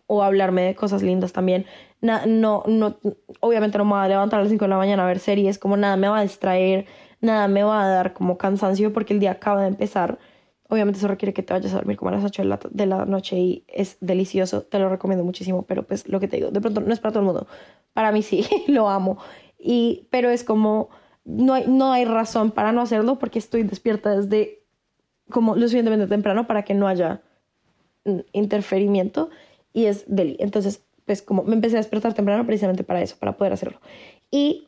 o hablarme de cosas lindas también. no, no, obviamente no me va a levantar a las 5 de la mañana a ver series, como nada me va a distraer, nada me va a dar como cansancio porque el día acaba de empezar. Obviamente eso requiere que te vayas a dormir como a las 8 de la, de la noche y es delicioso, te lo recomiendo muchísimo, pero pues lo que te digo, de pronto no es para todo el mundo, para mí sí, lo amo, y, pero es como, no hay, no hay razón para no hacerlo porque estoy despierta desde como lo suficientemente temprano para que no haya interferimiento y es deli. Entonces, pues como me empecé a despertar temprano precisamente para eso, para poder hacerlo. Y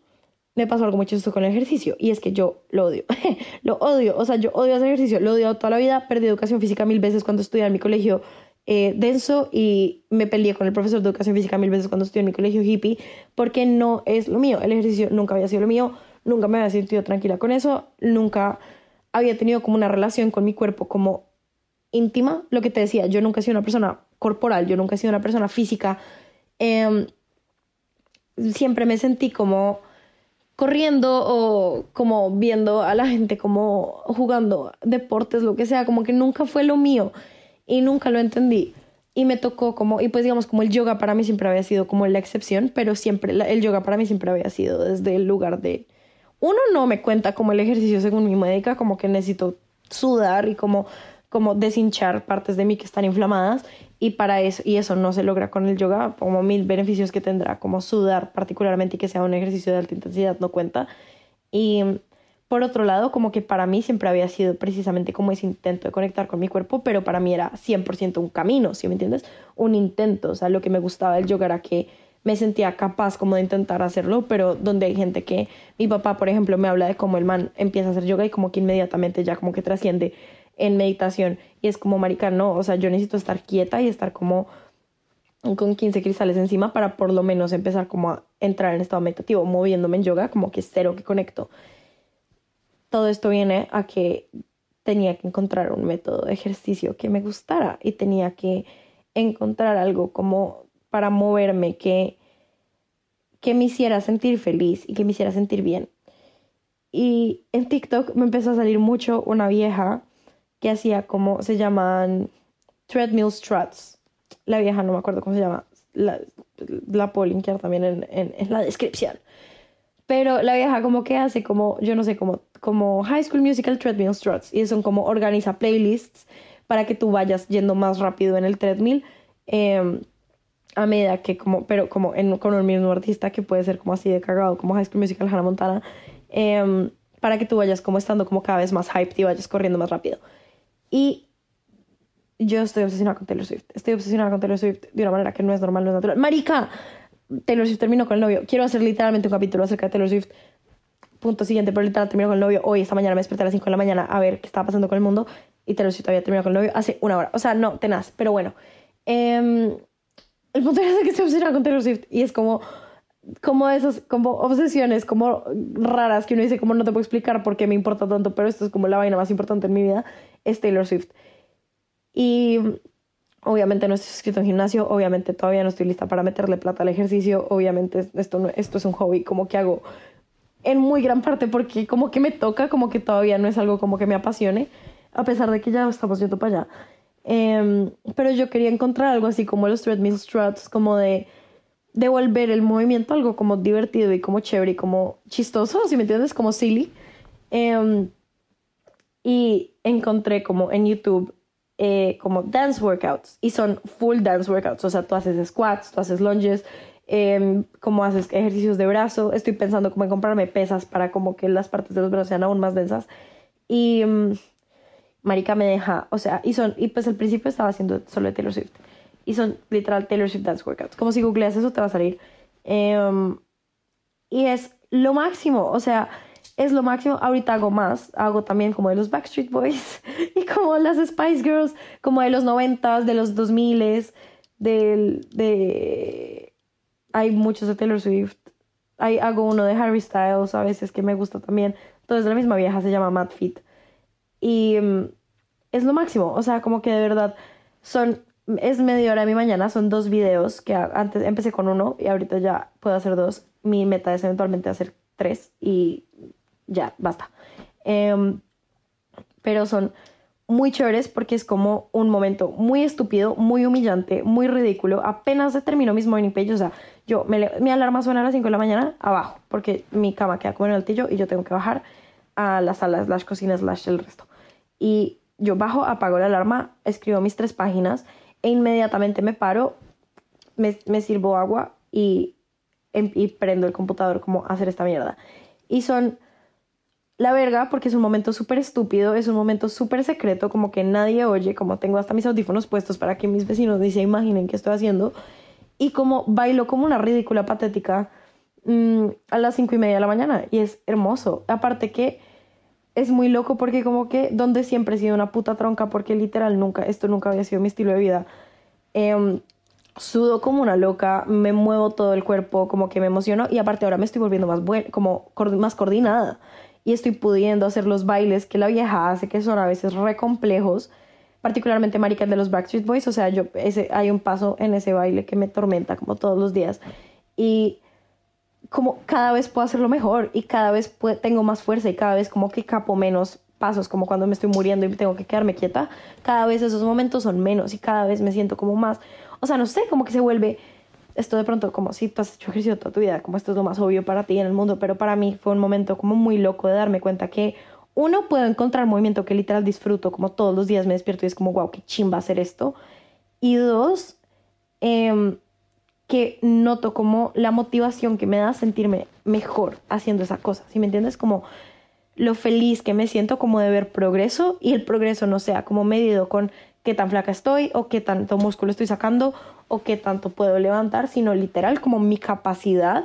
me pasó algo muy chistoso con el ejercicio y es que yo lo odio, lo odio, o sea, yo odio hacer ejercicio, lo odio toda la vida, perdí educación física mil veces cuando estudié en mi colegio eh, denso y me peleé con el profesor de educación física mil veces cuando estudié en mi colegio hippie porque no es lo mío, el ejercicio nunca había sido lo mío, nunca me había sentido tranquila con eso, nunca había tenido como una relación con mi cuerpo como íntima, lo que te decía, yo nunca he sido una persona corporal, yo nunca he sido una persona física, em, siempre me sentí como corriendo o como viendo a la gente como jugando deportes, lo que sea, como que nunca fue lo mío y nunca lo entendí. Y me tocó como, y pues digamos como el yoga para mí siempre había sido como la excepción, pero siempre, el yoga para mí siempre había sido desde el lugar de, uno no me cuenta como el ejercicio según mi médica, como que necesito sudar y como, como deshinchar partes de mí que están inflamadas y para eso y eso no se logra con el yoga como mil beneficios que tendrá como sudar particularmente y que sea un ejercicio de alta intensidad no cuenta y por otro lado como que para mí siempre había sido precisamente como ese intento de conectar con mi cuerpo pero para mí era 100% un camino ¿sí me entiendes? un intento o sea lo que me gustaba del yoga era que me sentía capaz como de intentar hacerlo pero donde hay gente que mi papá por ejemplo me habla de cómo el man empieza a hacer yoga y como que inmediatamente ya como que trasciende en meditación y es como, marica, no, o sea, yo necesito estar quieta y estar como con 15 cristales encima para por lo menos empezar como a entrar en estado meditativo, moviéndome en yoga, como que cero que conecto. Todo esto viene a que tenía que encontrar un método de ejercicio que me gustara y tenía que encontrar algo como para moverme que, que me hiciera sentir feliz y que me hiciera sentir bien. Y en TikTok me empezó a salir mucho una vieja que hacía como se llaman treadmill struts. La vieja no me acuerdo cómo se llama. La, la puedo linkear también en, en, la descripción. Pero la vieja como que hace como, yo no sé, como, como High School Musical Treadmill Struts. Y son como organiza playlists para que tú vayas yendo más rápido en el treadmill. Em, a medida que como, pero como en, con el mismo artista que puede ser como así de cagado, como High School Musical Hannah Montana. Em, para que tú vayas como estando como cada vez más hyped y vayas corriendo más rápido. Y yo estoy obsesionada con Taylor Swift. Estoy obsesionada con Taylor Swift de una manera que no es normal, no es natural. Marica, Taylor Swift terminó con el novio. Quiero hacer literalmente un capítulo acerca de Taylor Swift. Punto siguiente, pero literal terminó con el novio. Hoy, esta mañana me desperté a las 5 de la mañana a ver qué estaba pasando con el mundo. Y Taylor Swift había terminado con el novio hace una hora. O sea, no, tenaz. Pero bueno. Eh, el punto es que estoy obsesionada con Taylor Swift. Y es como como esas como obsesiones como raras que uno dice como no te puedo explicar por qué me importa tanto, pero esto es como la vaina más importante en mi vida, es Taylor Swift. Y obviamente no estoy suscrito en gimnasio, obviamente todavía no estoy lista para meterle plata al ejercicio, obviamente esto, esto es un hobby como que hago en muy gran parte porque como que me toca, como que todavía no es algo como que me apasione, a pesar de que ya estamos yendo para allá. Em, pero yo quería encontrar algo así como los treadmill struts, como de devolver el movimiento algo como divertido y como chévere y como chistoso, si me entiendes, como silly. Em, y encontré como en YouTube eh, como dance workouts y son full dance workouts, o sea, tú haces squats, tú haces lunges, eh, como haces ejercicios de brazo, estoy pensando como en comprarme pesas para como que las partes de los brazos sean aún más densas. Y mm, marica me deja, o sea, y son, y pues al principio estaba haciendo solo de Taylor Swift y son literal Taylor Swift Dance Workouts. Como si googleas eso te va a salir. Em, y es lo máximo, o sea, es lo máximo. Ahorita hago más. Hago también como de los Backstreet Boys y como las Spice Girls, como de los noventas, de los 2000 del de hay muchos de Taylor Swift. Hay, hago uno de Harry Styles a veces que me gusta también. Entonces la misma vieja se llama Matt Fit. Y mm, es lo máximo. O sea, como que de verdad son es media hora de mi mañana, son dos videos que antes empecé con uno y ahorita ya puedo hacer dos. Mi meta es eventualmente hacer tres y ya, basta. Em, pero son muy chéveres porque es como un momento muy estúpido, muy humillante, muy ridículo. Apenas se terminó mis morning pages, o sea, yo, mi alarma suena a las 5 de la mañana abajo porque mi cama queda como en el altillo y yo tengo que bajar a las salas, las cocinas, slash el resto. Y yo bajo, apago la alarma, escribo mis tres páginas e inmediatamente me paro, me, sirvo agua y, em, y prendo el computador como hacer esta mierda. Y son la verga porque es un momento súper estúpido, es un momento súper secreto, como que nadie oye, como tengo hasta mis audífonos puestos para que mis vecinos ni se imaginen qué estoy haciendo. Y como bailo como una ridícula patética mm, a las cinco y media de la mañana. Y es hermoso. Aparte que es muy loco porque como que donde siempre he sido una puta tronca porque literal nunca, esto nunca había sido mi estilo de vida. Sudo como una loca, me muevo todo el cuerpo, como que me emociono y aparte ahora me estoy volviendo más como más coordinada. Y estoy pudiendo hacer los bailes que la vieja hace que son a veces re complejos, particularmente marica de los Backstreet Boys, o sea, yo ese hay un paso en ese baile que me tormenta como todos los días. Y como cada vez puedo hacerlo mejor y cada vez tengo más fuerza y cada vez como que capo menos pasos, como cuando me estoy muriendo y tengo que quedarme quieta, cada vez esos momentos son menos y cada vez me siento como más, o sea, no sé, como que se vuelve esto de pronto como si tú has hecho ejercicio toda tu vida, como esto es lo más obvio para ti en el mundo, pero para mí fue un momento como muy loco de darme cuenta que uno puedo encontrar movimiento que literal disfruto, como todos los días me despierto y es como, wow, qué chimba hacer esto. Y dos, eh, que noto como la motivación que me da sentirme mejor haciendo esa cosa, ¿sí me entiendes? Como lo feliz que me siento como de ver progreso y el progreso no sea como medido con qué tan flaca estoy o qué tanto músculo estoy sacando o qué tanto puedo levantar, sino literal como mi capacidad.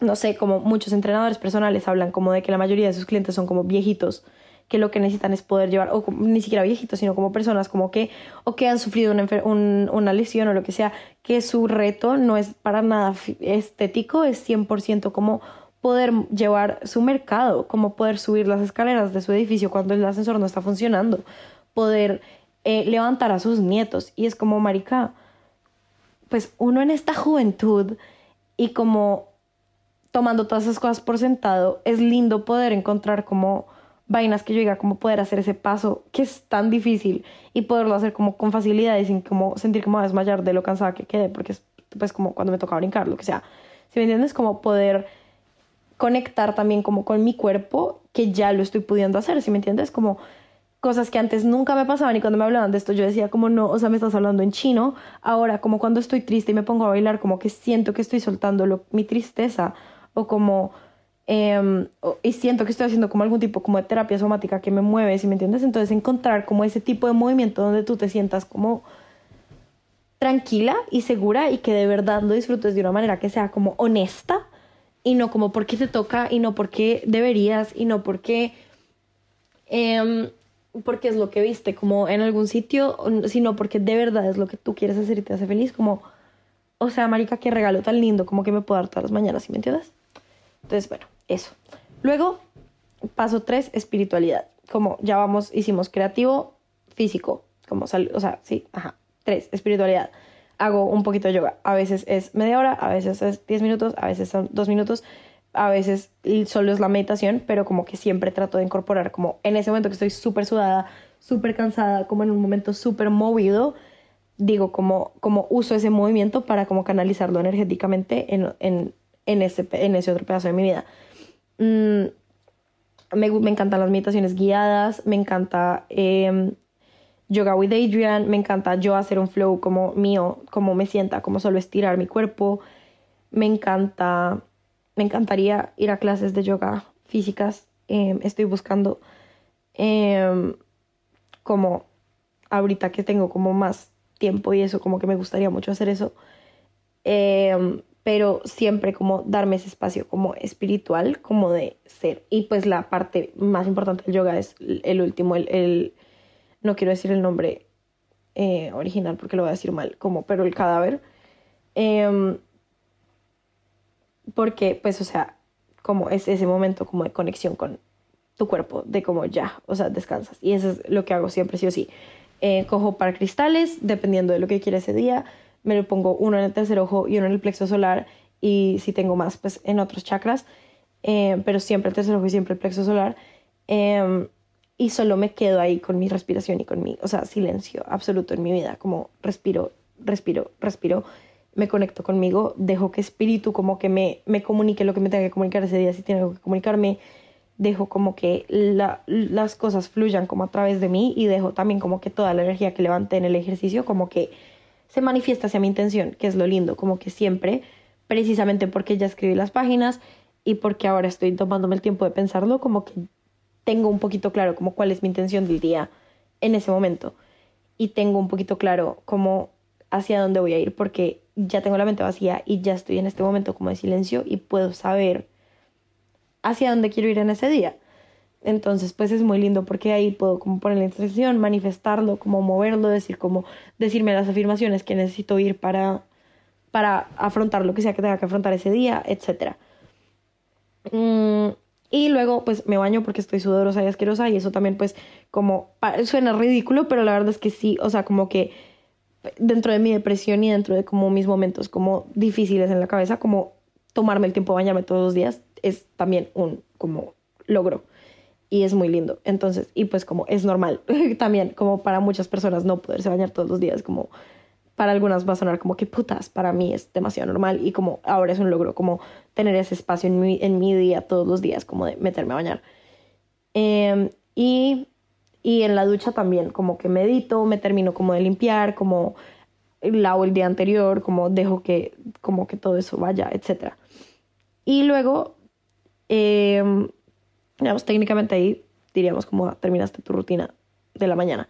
No sé, como muchos entrenadores personales hablan como de que la mayoría de sus clientes son como viejitos que lo que necesitan es poder llevar, o ni siquiera viejitos, sino como personas como que, o que han sufrido una, una lesión o lo que sea, que su reto no es para nada estético, es 100% como poder llevar su mercado, como poder subir las escaleras de su edificio cuando el ascensor no está funcionando, poder eh, levantar a sus nietos. Y es como, marica, pues uno en esta juventud y como tomando todas esas cosas por sentado, es lindo poder encontrar como vainas que yo diga como poder hacer ese paso que es tan difícil y poderlo hacer como con facilidad y sin como sentir como a desmayar de lo cansada que quede porque es pues como cuando me toca brincar lo que sea. Si me entiendes como poder conectar también como con mi cuerpo que ya lo estoy pudiendo hacer si me entiendes como cosas que antes nunca me pasaban y cuando me hablaban de esto yo decía como no, o sea, me estás hablando en chino, ahora como cuando estoy triste y me pongo a bailar como que siento que estoy soltando lo, mi tristeza o como Em, y siento que estoy haciendo como algún tipo como de terapia somática que me mueve, si me entiendes? Entonces encontrar como ese tipo de movimiento donde tú te sientas como tranquila y segura y que de verdad lo disfrutes de una manera que sea como honesta y no como porque te toca y no porque deberías y no porque eh, porque es lo que viste como en algún sitio sino porque de verdad es lo que tú quieres hacer y te hace feliz como o sea marica qué regalo tan lindo como que me puedo dar todas las mañanas ¿sí me entiendes? entonces bueno eso. Luego, paso tres, espiritualidad. Como ya vamos, hicimos creativo, físico, como salud, o sea, sí, ajá. Tres, espiritualidad. Hago un poquito de yoga. A veces es media hora, a veces es diez minutos, a veces son dos minutos, a veces solo es la meditación, pero como que siempre trato de incorporar, como en ese momento que estoy súper sudada, súper cansada, como en un momento súper movido, digo, como, como uso ese movimiento para como canalizarlo energéticamente en, en, en, ese, en ese otro pedazo de mi vida. Mm, me, me, encantan las meditaciones guiadas, me encanta em, yoga with Adrian, me encanta yo hacer un flow como mío, como me sienta, como solo estirar mi cuerpo. Me encanta, me encantaría ir a clases de yoga físicas. Em, estoy buscando em, como ahorita que tengo como más tiempo y eso, como que me gustaría mucho hacer eso. Pero siempre como darme ese espacio como espiritual, como de ser. Y pues la parte más importante del yoga es el último, el, no quiero decir el nombre eh, original porque lo voy a decir mal, como, pero el cadáver. Em, porque, pues, o sea, como es ese momento como de conexión con tu cuerpo, de como ya, o sea, descansas. Y eso es lo que hago siempre, sí o sí. Eh, cojo para cristales, dependiendo de lo que quiera ese día. Me lo pongo uno en el tercer ojo y uno en el plexo solar. Y si tengo más, pues en otros chakras. Eh, pero siempre el tercer ojo y siempre el plexo solar. Em, y solo me quedo ahí con mi respiración y con mi, o sea, silencio absoluto en mi vida. Como respiro, respiro, respiro. Me conecto conmigo, dejo que espíritu como que me, me comunique lo que me tenga que comunicar ese día, si tiene algo que comunicarme dejo como que las cosas fluyan como a través de mí y dejo también como que toda la energía que levanté en el ejercicio como que se manifiesta hacia mi intención, que es lo lindo, como que siempre, precisamente porque ya escribí las páginas y porque ahora estoy tomándome el tiempo de pensarlo, como que tengo un poquito claro como cuál es mi intención del día en ese momento y tengo un poquito claro como hacia dónde voy a ir porque ya tengo la mente vacía y ya estoy en este momento como de silencio y puedo saber hacia dónde quiero ir en ese día. Entonces, pues es muy lindo porque ahí puedo como poner la intención, manifestarlo, como moverlo, decir como decirme las afirmaciones que necesito ir para para afrontar lo que sea que tenga que afrontar ese día, etc. Mm, y luego pues me baño porque estoy sudorosa y asquerosa y eso también pues como suena ridículo, pero la verdad es que sí, o sea, como que dentro de mi depresión y dentro de como mis momentos como difíciles en la cabeza, como tomarme el tiempo de bañarme todos los días, es también un como logro y es muy lindo. Entonces, y pues como es normal también, como para muchas personas no poderse bañar todos los días, como para algunas va a sonar como que putas, para mí es demasiado normal y como ahora es un logro como tener ese espacio en mi, en mi día todos los días, como de meterme a bañar. Em, y, y en la ducha también, como que medito, me termino como de limpiar, como lavo el día anterior, como dejo que, como que todo eso vaya, etc. Y luego eh, digamos, técnicamente ahí diríamos como terminaste tu rutina de la mañana.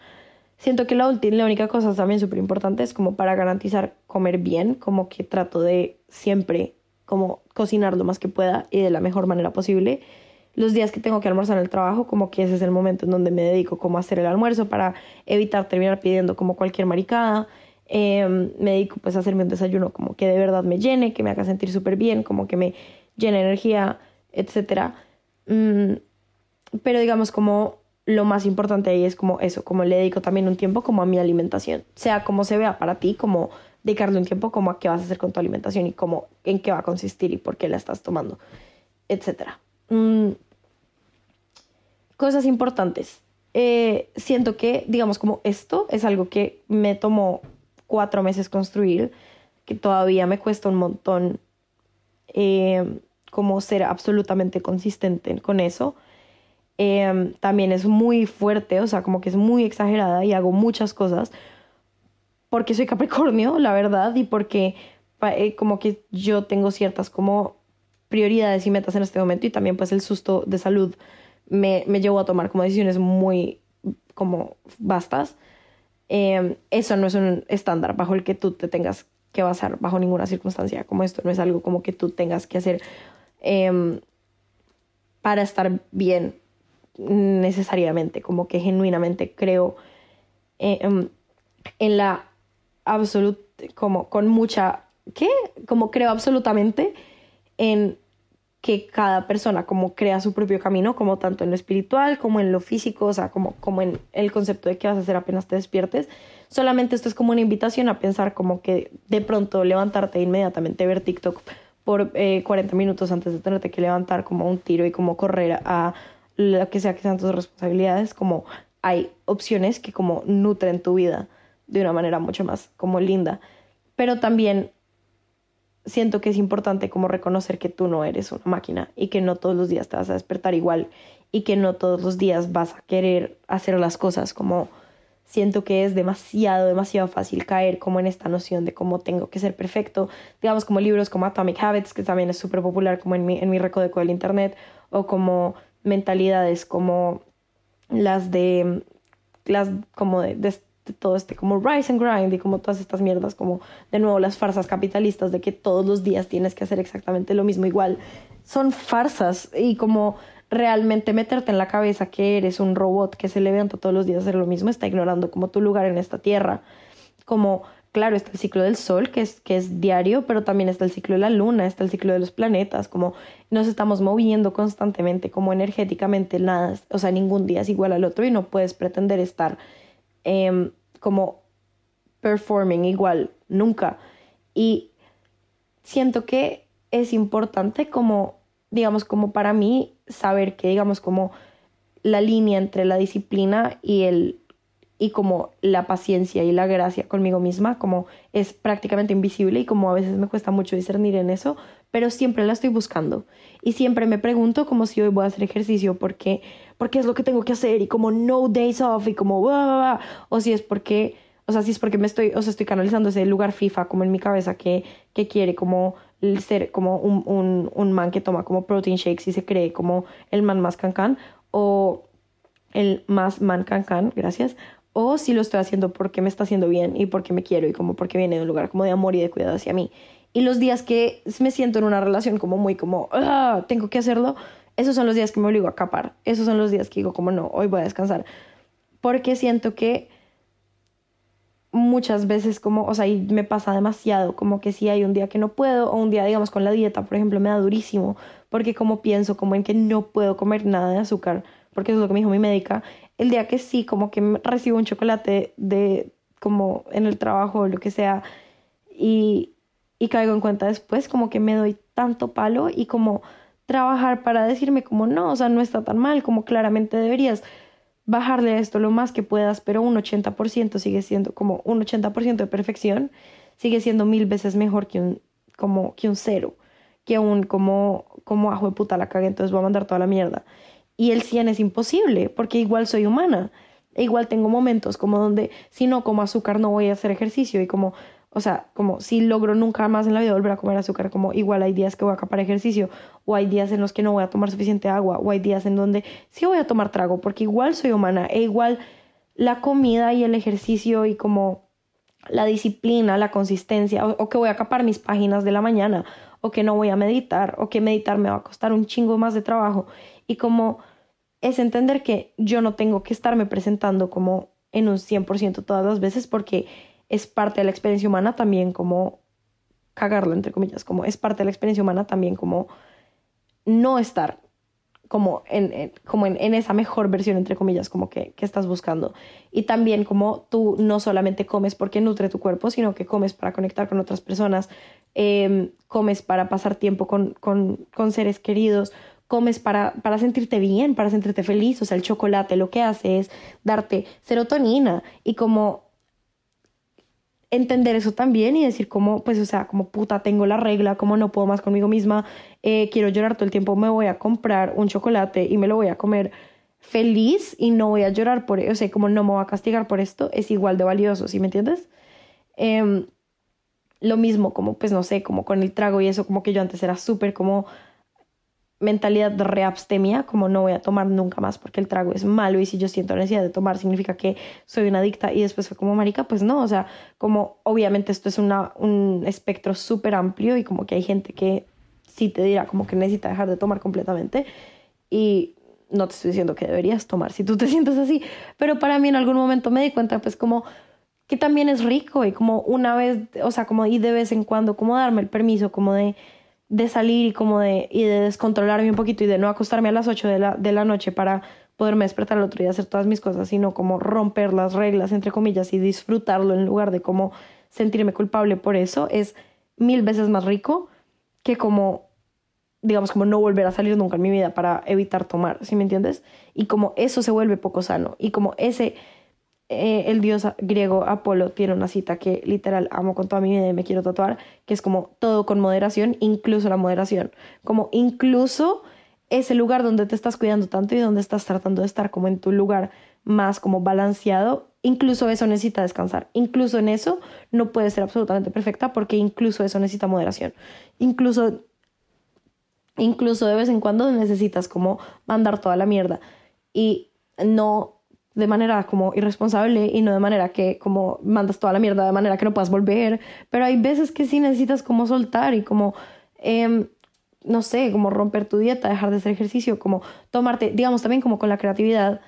Siento que la, la única cosa también súper importante es como para garantizar comer bien, como que trato de siempre como cocinar lo más que pueda y de la mejor manera posible. Los días que tengo que almorzar en el trabajo, como que ese es el momento en donde me dedico como a hacer el almuerzo para evitar terminar pidiendo como cualquier maricada. Em, me dedico pues a hacerme un desayuno como que de verdad me llene, que me haga sentir súper bien, como que me llene energía etcétera. Mm, pero digamos como lo más importante ahí es como eso, como le dedico también un tiempo como a mi alimentación, sea como se vea para ti, como dedicarle un tiempo como a qué vas a hacer con tu alimentación y como en qué va a consistir y por qué la estás tomando, etcétera. Mm, cosas importantes. Eh, siento que, digamos, como esto es algo que me tomó cuatro meses construir, que todavía me cuesta un montón eh, como ser absolutamente consistente con eso. Em, también es muy fuerte, o sea, como que es muy exagerada y hago muchas cosas porque soy Capricornio, la verdad, y porque eh, como que yo tengo ciertas como prioridades y metas en este momento y también pues el susto de salud me, me llevó a tomar como decisiones muy como vastas. Em, eso no es un estándar bajo el que tú te tengas que basar bajo ninguna circunstancia como esto, no es algo como que tú tengas que hacer Em, para estar bien necesariamente, como que genuinamente creo em, en la absoluta, como con mucha, ¿qué? Como creo absolutamente en que cada persona como crea su propio camino, como tanto en lo espiritual como en lo físico, o sea, como, como en el concepto de qué vas a hacer apenas te despiertes. Solamente esto es como una invitación a pensar como que de pronto levantarte e inmediatamente ver TikTok por 40 eh, minutos antes de tenerte que levantar como un tiro y como correr a lo que sea que sean tus responsabilidades, como hay opciones que como nutren tu vida de una manera mucho más como linda. Pero también siento que es importante como reconocer que tú no eres una máquina y que no todos los días te vas a despertar igual y que no todos los días vas a querer hacer las cosas como siento que es demasiado, demasiado fácil caer como en esta noción de cómo tengo que ser perfecto, digamos como libros como Atomic Habits, que también es súper popular como en mi, en mi recodeco del internet, o como mentalidades como las de, las como de, de todo este como rise and grind y como todas estas mierdas, como de nuevo las farsas capitalistas de que todos los días tienes que hacer exactamente lo mismo. Igual, son farsas y como realmente meterte en la cabeza que eres un robot que se levanta todos los días a hacer lo mismo, está ignorando como tu lugar en esta tierra, como claro, está el ciclo del sol, que es, que es diario, pero también está el ciclo de la luna, está el ciclo de los planetas, como nos estamos moviendo constantemente, como energéticamente, nada, o sea, ningún día es igual al otro y no puedes pretender estar em, como performing igual nunca. Y siento que es importante como, digamos, como para mí saber que, digamos, como la línea entre la disciplina y el y como la paciencia y la gracia conmigo misma, como es prácticamente invisible y como a veces me cuesta mucho discernir en eso, pero siempre la estoy buscando. Y siempre me pregunto como si hoy voy a hacer ejercicio porque porque es lo que tengo que hacer y como no days off y como o si es porque o sea, si es porque me estoy, o sea, estoy canalizando ese lugar FIFA como en mi cabeza que, que quiere como ser como un, un, un man que toma como protein shakes y se cree como el man más cancan o el más man cancan, gracias, o si lo estoy haciendo porque me está haciendo bien y porque me quiero y como porque viene de un lugar como de amor y de cuidado hacia mí. Y los días que me siento en una relación como muy como, ah, tengo que hacerlo, esos son los días que me obligo a capar. Esos son los días que digo como, no, hoy voy a descansar. Porque siento que muchas veces como, o sea, y me pasa demasiado, como que si hay un día que no puedo o un día, digamos, con la dieta, por ejemplo, me da durísimo, porque como pienso como en que no puedo comer nada de azúcar, porque eso es lo que me dijo mi médica, el día que sí, como que recibo un chocolate de, como en el trabajo o lo que sea, y, y caigo en cuenta después, como que me doy tanto palo y como trabajar para decirme como no, o sea, no está tan mal, como claramente deberías bajarle a esto lo más que puedas, pero un 80% sigue siendo como un 80% de perfección, sigue siendo mil veces mejor que un, como, que un cero, que un como, como ajo de puta la caga, entonces voy a mandar toda la mierda y el 100 es imposible, porque igual soy humana. E igual tengo momentos como donde si no como azúcar no voy a hacer ejercicio y como, o sea, como si logro nunca más en la vida volver a comer azúcar, como igual hay días que voy a acapar ejercicio o hay días en los que no voy a tomar suficiente agua o hay días en donde sí voy a tomar trago porque igual soy humana e igual la comida y el ejercicio y como la disciplina, la consistencia o, que voy a acapar mis páginas de la mañana o que no voy a meditar o que meditar me va a costar un chingo más de trabajo y como es entender que yo no tengo que estarme presentando como en un 100% todas las veces porque es parte de la experiencia humana también como cagarlo, entre comillas, como es parte de la experiencia humana también como no estar como en, como en, esa mejor versión, entre comillas, como que, que, estás buscando. Y también como tú no solamente comes porque nutre tu cuerpo, sino que comes para conectar con otras personas, em, comes para pasar tiempo con, con, con seres queridos, comes para, para sentirte bien, para sentirte feliz. O sea, el chocolate lo que hace es darte serotonina y como entender eso también y decir como, pues, o sea, como puta, tengo la regla, como no puedo más conmigo misma, eh, quiero llorar todo el tiempo, me voy a comprar un chocolate y me lo voy a comer feliz y no voy a llorar por o sea, como no me voy a castigar por esto, es igual de valioso, ¿sí me entiendes? Em, lo mismo como, pues, no sé, como con el trago y eso, como que yo antes era súper como mentalidad de reabstemia, como no voy a tomar nunca más porque el trago es malo y si yo siento necesidad de tomar significa que soy una adicta. Y después fue como marica, pues no, o sea, como obviamente esto es una, un espectro súper amplio y como que hay gente que sí te dirá como que necesita dejar de tomar completamente. Y no te estoy diciendo que deberías tomar si tú te sientes así, pero para mí en algún momento me di cuenta pues como que también es rico y como una vez, o sea, como y de vez en cuando como darme el permiso como de de salir y como de, y de descontrolarme un poquito y de no acostarme a las 8 de la, de la noche para poderme despertar el otro día y hacer todas mis cosas, sino como romper las reglas, entre comillas, y disfrutarlo en lugar de como sentirme culpable por eso, es mil veces más rico que como, digamos, como no volver a salir nunca en mi vida para evitar tomar, ¿sí me entiendes? Y como eso se vuelve poco sano, y como ese eh, el dios griego Apolo tiene una cita que literal amo con toda mi vida y me quiero tatuar, que es como todo con moderación, incluso la moderación, como incluso ese lugar donde te estás cuidando tanto y donde estás tratando de estar como en tu lugar más como balanceado, incluso eso necesita descansar, incluso en eso no puede ser absolutamente perfecta porque incluso eso necesita moderación, incluso incluso de vez en cuando necesitas como mandar toda la mierda. Y no de manera como irresponsable y no de manera que como mandas toda la mierda de manera que no puedas volver, pero hay veces que sí necesitas como soltar y como, em, no sé, como romper tu dieta, dejar de hacer ejercicio, como tomarte, digamos también como con la creatividad,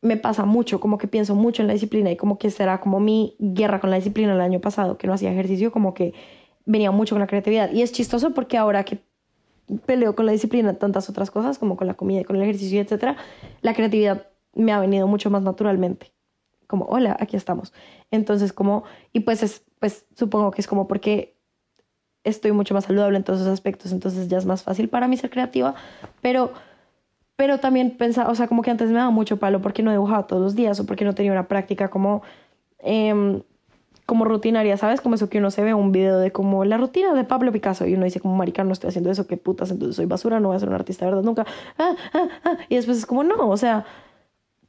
me pasa mucho, como que pienso mucho en la disciplina y como que será como mi guerra con la disciplina el año pasado, que no hacía ejercicio, como que venía mucho con la creatividad. Y es chistoso porque ahora que peleo con la disciplina tantas otras cosas, como con la comida y con el ejercicio, etcétera, la creatividad me ha venido mucho más naturalmente. Como, hola, aquí estamos. Entonces, como, y pues es, pues supongo que es como porque estoy mucho más saludable en todos esos aspectos, entonces ya es más fácil para mí ser creativa, pero, pero también pensaba, o sea, como que antes me daba mucho palo porque no dibujaba todos los días o porque no tenía una práctica como, eh, como rutinaria, ¿sabes? Como eso que uno se ve un video de como la rutina de Pablo Picasso y uno dice como marica, no estoy haciendo eso, qué putas, entonces soy basura, no voy a ser un artista, ¿verdad? Nunca. Ah, ah, ah. Y después es como, no, o sea,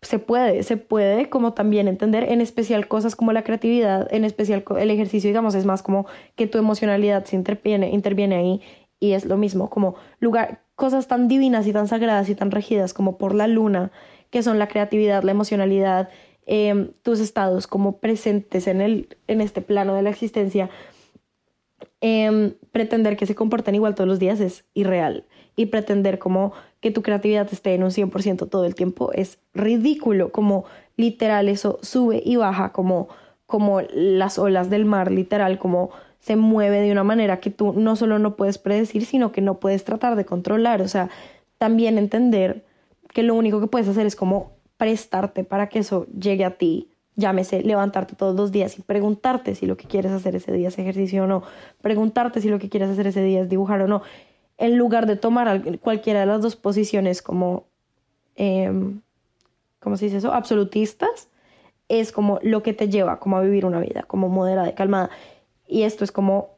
se puede, se puede como también entender, en especial cosas como la creatividad, en especial el ejercicio, digamos, es más como que tu emocionalidad se interviene, interviene ahí y es lo mismo, como lugar, cosas tan divinas y tan sagradas y tan regidas como por la luna, que son la creatividad, la emocionalidad, eh, tus estados como presentes en, el, en este plano de la existencia, eh, pretender que se comporten igual todos los días es irreal y pretender como que tu creatividad esté en un 100% todo el tiempo es ridículo, como literal eso sube y baja como, como las olas del mar, literal, como se mueve de una manera que tú no solo no puedes predecir, sino que no puedes tratar de controlar, o sea, también entender que lo único que puedes hacer es como prestarte para que eso llegue a ti, llámese levantarte todos los días y preguntarte si lo que quieres hacer ese día es ejercicio o no, preguntarte si lo que quieres hacer ese día es dibujar o no, en lugar de tomar cualquiera de las dos posiciones como, eh, ¿cómo se dice eso? Absolutistas, es como lo que te lleva como a vivir una vida, como moderada y calmada. Y esto es como,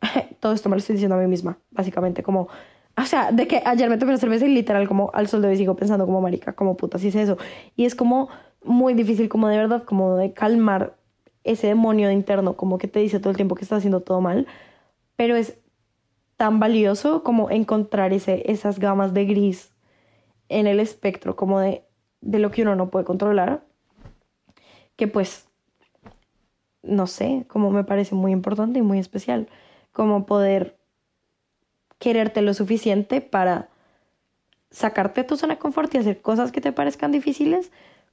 todo esto me lo estoy diciendo a mí misma, básicamente, como, o sea, de que ayer me tomé una cerveza y literal como al sol de hoy sigo pensando como marica, como puta, si es eso. Y es como muy difícil como de verdad, como de calmar ese demonio interno, como que te dice todo el tiempo que estás haciendo todo mal, pero es tan valioso como encontrar ese, esas gamas de gris en el espectro, como de, de lo que uno no puede controlar, que pues, no sé, como me parece muy importante y muy especial, como poder quererte lo suficiente para sacarte de tu zona de confort y hacer cosas que te parezcan difíciles,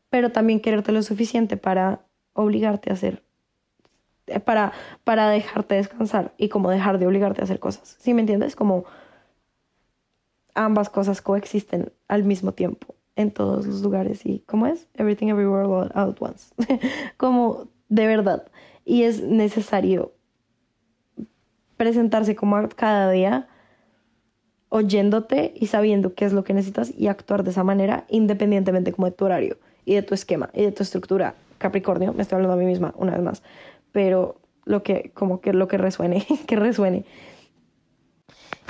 pero también quererte lo suficiente para obligarte a hacer para, para dejarte descansar y como dejar de obligarte a hacer cosas. ¿Sí me entiendes? Como ambas cosas coexisten al mismo tiempo en todos los lugares y ¿cómo es? Everything everywhere all at once. como de verdad. Y es necesario presentarse como cada día oyéndote y sabiendo qué es lo que necesitas y actuar de esa manera independientemente como de tu horario y de tu esquema y de tu estructura. Capricornio, me estoy hablando a mí misma una vez más pero lo que, como que lo que resuene, que resuene.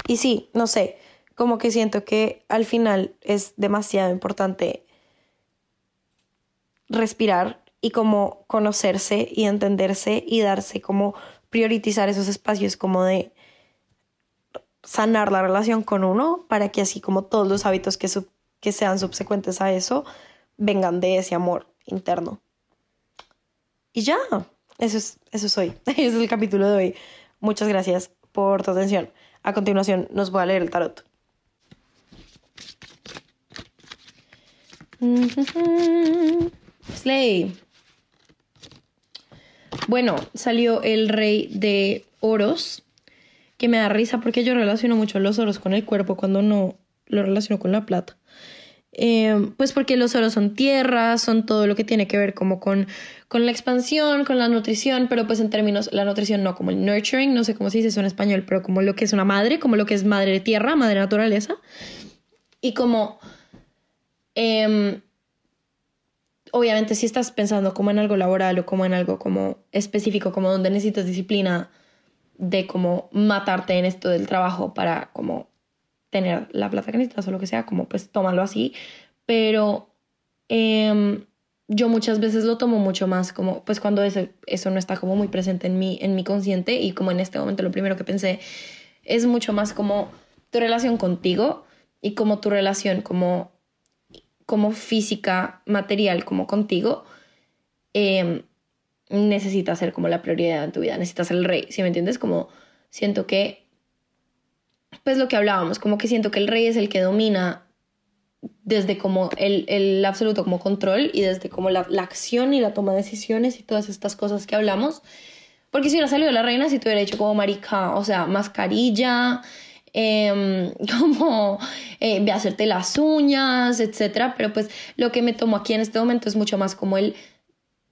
Y sí, no sé, como que siento que al final es demasiado importante respirar y como conocerse y entenderse y darse como priorizar esos espacios como de sanar la relación con uno para que así como todos los hábitos que, que sean subsecuentes a eso vengan de ese amor interno. Y ya, eso es, eso soy. Ese es el capítulo de hoy. Muchas gracias por tu atención. A continuación nos voy a leer el tarot. Slay. Bueno, salió el rey de oros, que me da risa porque yo relaciono mucho los oros con el cuerpo cuando no lo relaciono con la plata. Em, pues porque los oros son tierra, son todo lo que tiene que ver como con, con la expansión, con la nutrición, pero pues en términos, la nutrición no como el nurturing, no sé cómo se dice eso en español, pero como lo que es una madre, como lo que es madre de tierra, madre naturaleza. Y como, em, obviamente si estás pensando como en algo laboral o como en algo como específico, como donde necesitas disciplina de como matarte en esto del trabajo para como tener la plata que necesitas o lo que sea, como pues tómalo así, pero em, yo muchas veces lo tomo mucho más como pues cuando eso, eso no está como muy presente en mi, en mi consciente y como en este momento lo primero que pensé es mucho más como tu relación contigo y como tu relación como como física, material, como contigo, eh, necesitas ser como la prioridad en tu vida, necesitas ser el rey, ¿sí me entiendes? Como siento que, pues lo que hablábamos, como que siento que el rey es el que domina desde como el, el absoluto como control y desde como la, la, acción y la toma de decisiones y todas estas cosas que hablamos. Porque si hubiera salido la reina, si te hubiera hecho como marica, o sea, mascarilla, eh, como eh, de hacerte las uñas, etcétera. Pero pues lo que me tomo aquí en este momento es mucho más como el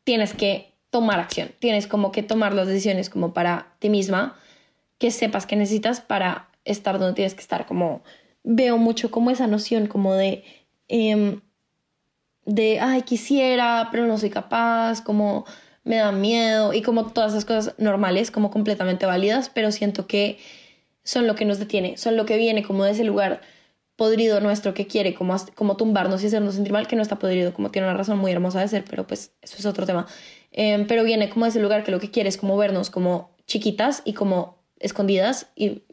tienes que tomar acción, tienes como que tomar las decisiones como para ti misma, que sepas que necesitas para estar donde tienes que estar, como veo mucho como esa noción como de, eh, de, ay, quisiera, pero no soy capaz, como me da miedo y como todas esas cosas normales, como completamente válidas, pero siento que son lo que nos detiene, son lo que viene como de ese lugar podrido nuestro que quiere como, como tumbarnos y hacernos sentir mal, que no está podrido, como tiene una razón muy hermosa de ser, pero pues eso es otro tema. Eh, pero viene como de ese lugar que lo que quiere es como vernos como chiquitas y como escondidas y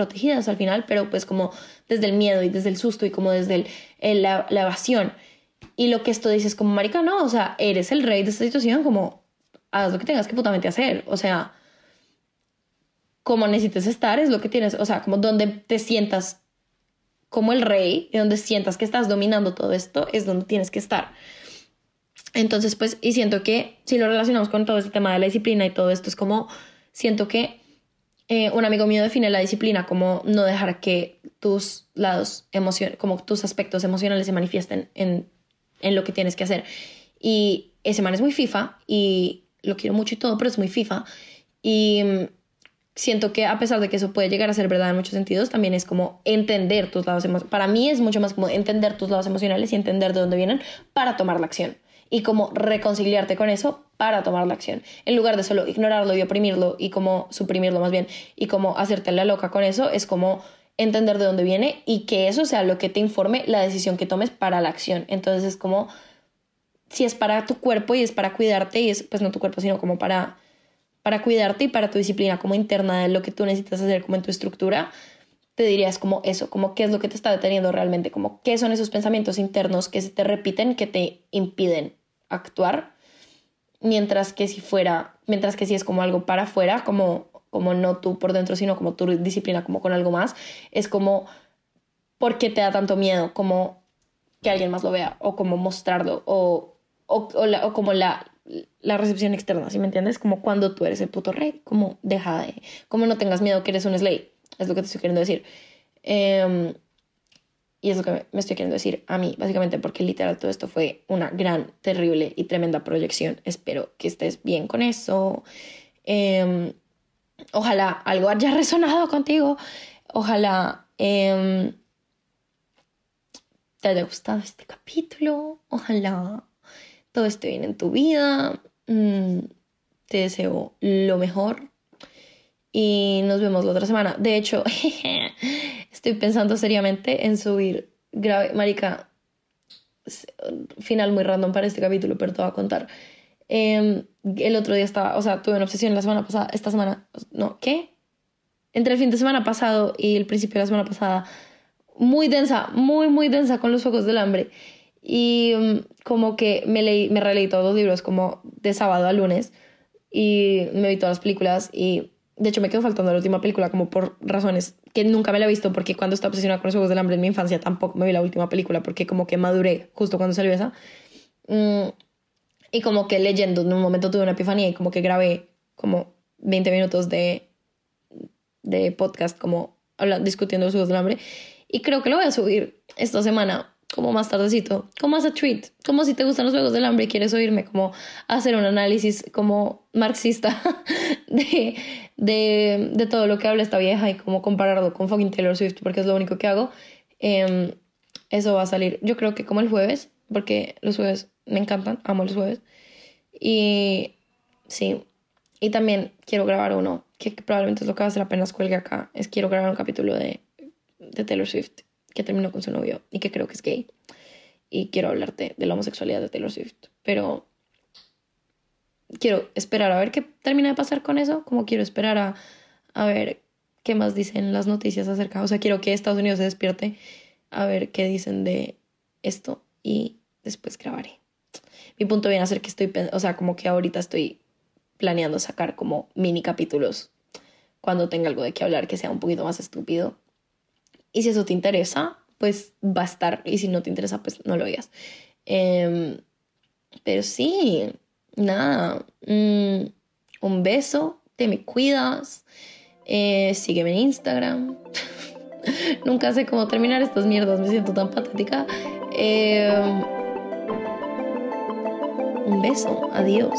protegidas al final, pero pues como desde el miedo y desde el susto y como desde el, la, la, evasión. Y lo que esto dices como, marica, no, o sea, eres el rey de esta situación, como, haz lo que tengas que putamente hacer, o sea, como necesites estar es lo que tienes, o sea, como donde te sientas como el rey y donde sientas que estás dominando todo esto es donde tienes que estar. Entonces, pues, y siento que si lo relacionamos con todo este tema de la disciplina y todo esto, es como, siento que eh, un amigo mío define la disciplina como no dejar que tus lados emocionales, como tus aspectos emocionales se manifiesten en, en lo que tienes que hacer. Y ese man es muy FIFA y lo quiero mucho y todo, pero es muy FIFA. Y mm, siento que a pesar de que eso puede llegar a ser verdad en muchos sentidos, también es como entender tus lados emocionales. Para mí es mucho más como entender tus lados emocionales y entender de dónde vienen para tomar la acción y como reconciliarte con eso para tomar la acción, en lugar de solo ignorarlo y oprimirlo y como suprimirlo más bien y como hacerte la loca con eso, es como entender de dónde viene y que eso sea lo que te informe la decisión que tomes para la acción. Entonces es como, si es para tu cuerpo y es para cuidarte y es, pues no tu cuerpo, sino como para, para cuidarte y para tu disciplina como interna de lo que tú necesitas hacer como en tu estructura, te dirías como eso, como qué es lo que te está deteniendo realmente, como qué son esos pensamientos internos que se te repiten, que te impiden actuar, mientras que si fuera, mientras que si es como algo para afuera, como, como no tú por dentro, sino como tu disciplina, como con algo más, es como, ¿por qué te da tanto miedo? Como que alguien más lo vea, o como mostrarlo, o, o, como la, la recepción externa, ¿sí me entiendes? Como cuando tú eres el puto rey, como deja de, como no tengas miedo que eres un slave, es lo que te estoy queriendo decir. Eh, y es lo que me estoy queriendo decir a mí, básicamente porque literal todo esto fue una gran, terrible y tremenda proyección. Espero que estés bien con eso. Em, ojalá algo haya resonado contigo. Ojalá em, te haya gustado este capítulo. Ojalá todo esté bien en tu vida. Mm, te deseo lo mejor. Y nos vemos la otra semana. De hecho, estoy pensando seriamente en subir grave, marica, final muy random para este capítulo, pero te voy a contar. Em, el otro día estaba, o sea, tuve una obsesión la semana pasada, esta semana, no, ¿qué? Entre el fin de semana pasado y el principio de la semana pasada, muy densa, muy, muy densa con los focos del hambre. Y um, como que me leí, me releí todos los libros como de sábado a lunes y me vi todas las películas y de hecho me quedo faltando la última película como por razones que nunca me la he visto porque cuando estaba obsesionada con los Juegos del Hambre en mi infancia tampoco me vi la última película porque como que maduré justo cuando salió esa. Mm, y como que leyendo en un momento tuve una epifanía y como que grabé como 20 minutos de, de podcast como hablando, discutiendo los Juegos del Hambre. Y creo que lo voy a subir esta semana como más tardecito, como as a treat, como si te gustan los juegos del hambre y quieres oírme, como hacer un análisis como marxista de, de, de todo lo que habla esta vieja y como compararlo con fucking Taylor Swift, porque es lo único que hago. Em, eso va a salir, yo creo que como el jueves, porque los jueves me encantan, amo los jueves. Y sí, y también quiero grabar uno, que probablemente es lo que va a hacer apenas cuelgue acá, es quiero grabar un capítulo de, de Taylor Swift que terminó con su novio y que creo que es gay. Y quiero hablarte de la homosexualidad de Taylor Swift. Pero quiero esperar a ver qué termina de pasar con eso. Como quiero esperar a, a ver qué más dicen las noticias acerca. O sea, quiero que Estados Unidos se despierte a ver qué dicen de esto y después grabaré. Mi punto viene a ser que estoy, o sea, como que ahorita estoy planeando sacar como mini capítulos cuando tenga algo de qué hablar que sea un poquito más estúpido. Y si eso te interesa, pues va a estar. Y si no te interesa, pues no lo veas. Em, pero sí, nada. Mm, un beso, te me cuidas. Eh, sígueme en Instagram. Nunca sé cómo terminar estas mierdas, me siento tan patética. Em, un beso, adiós.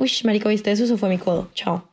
Uy, marico, ¿viste eso? Eso fue mi codo. Chao.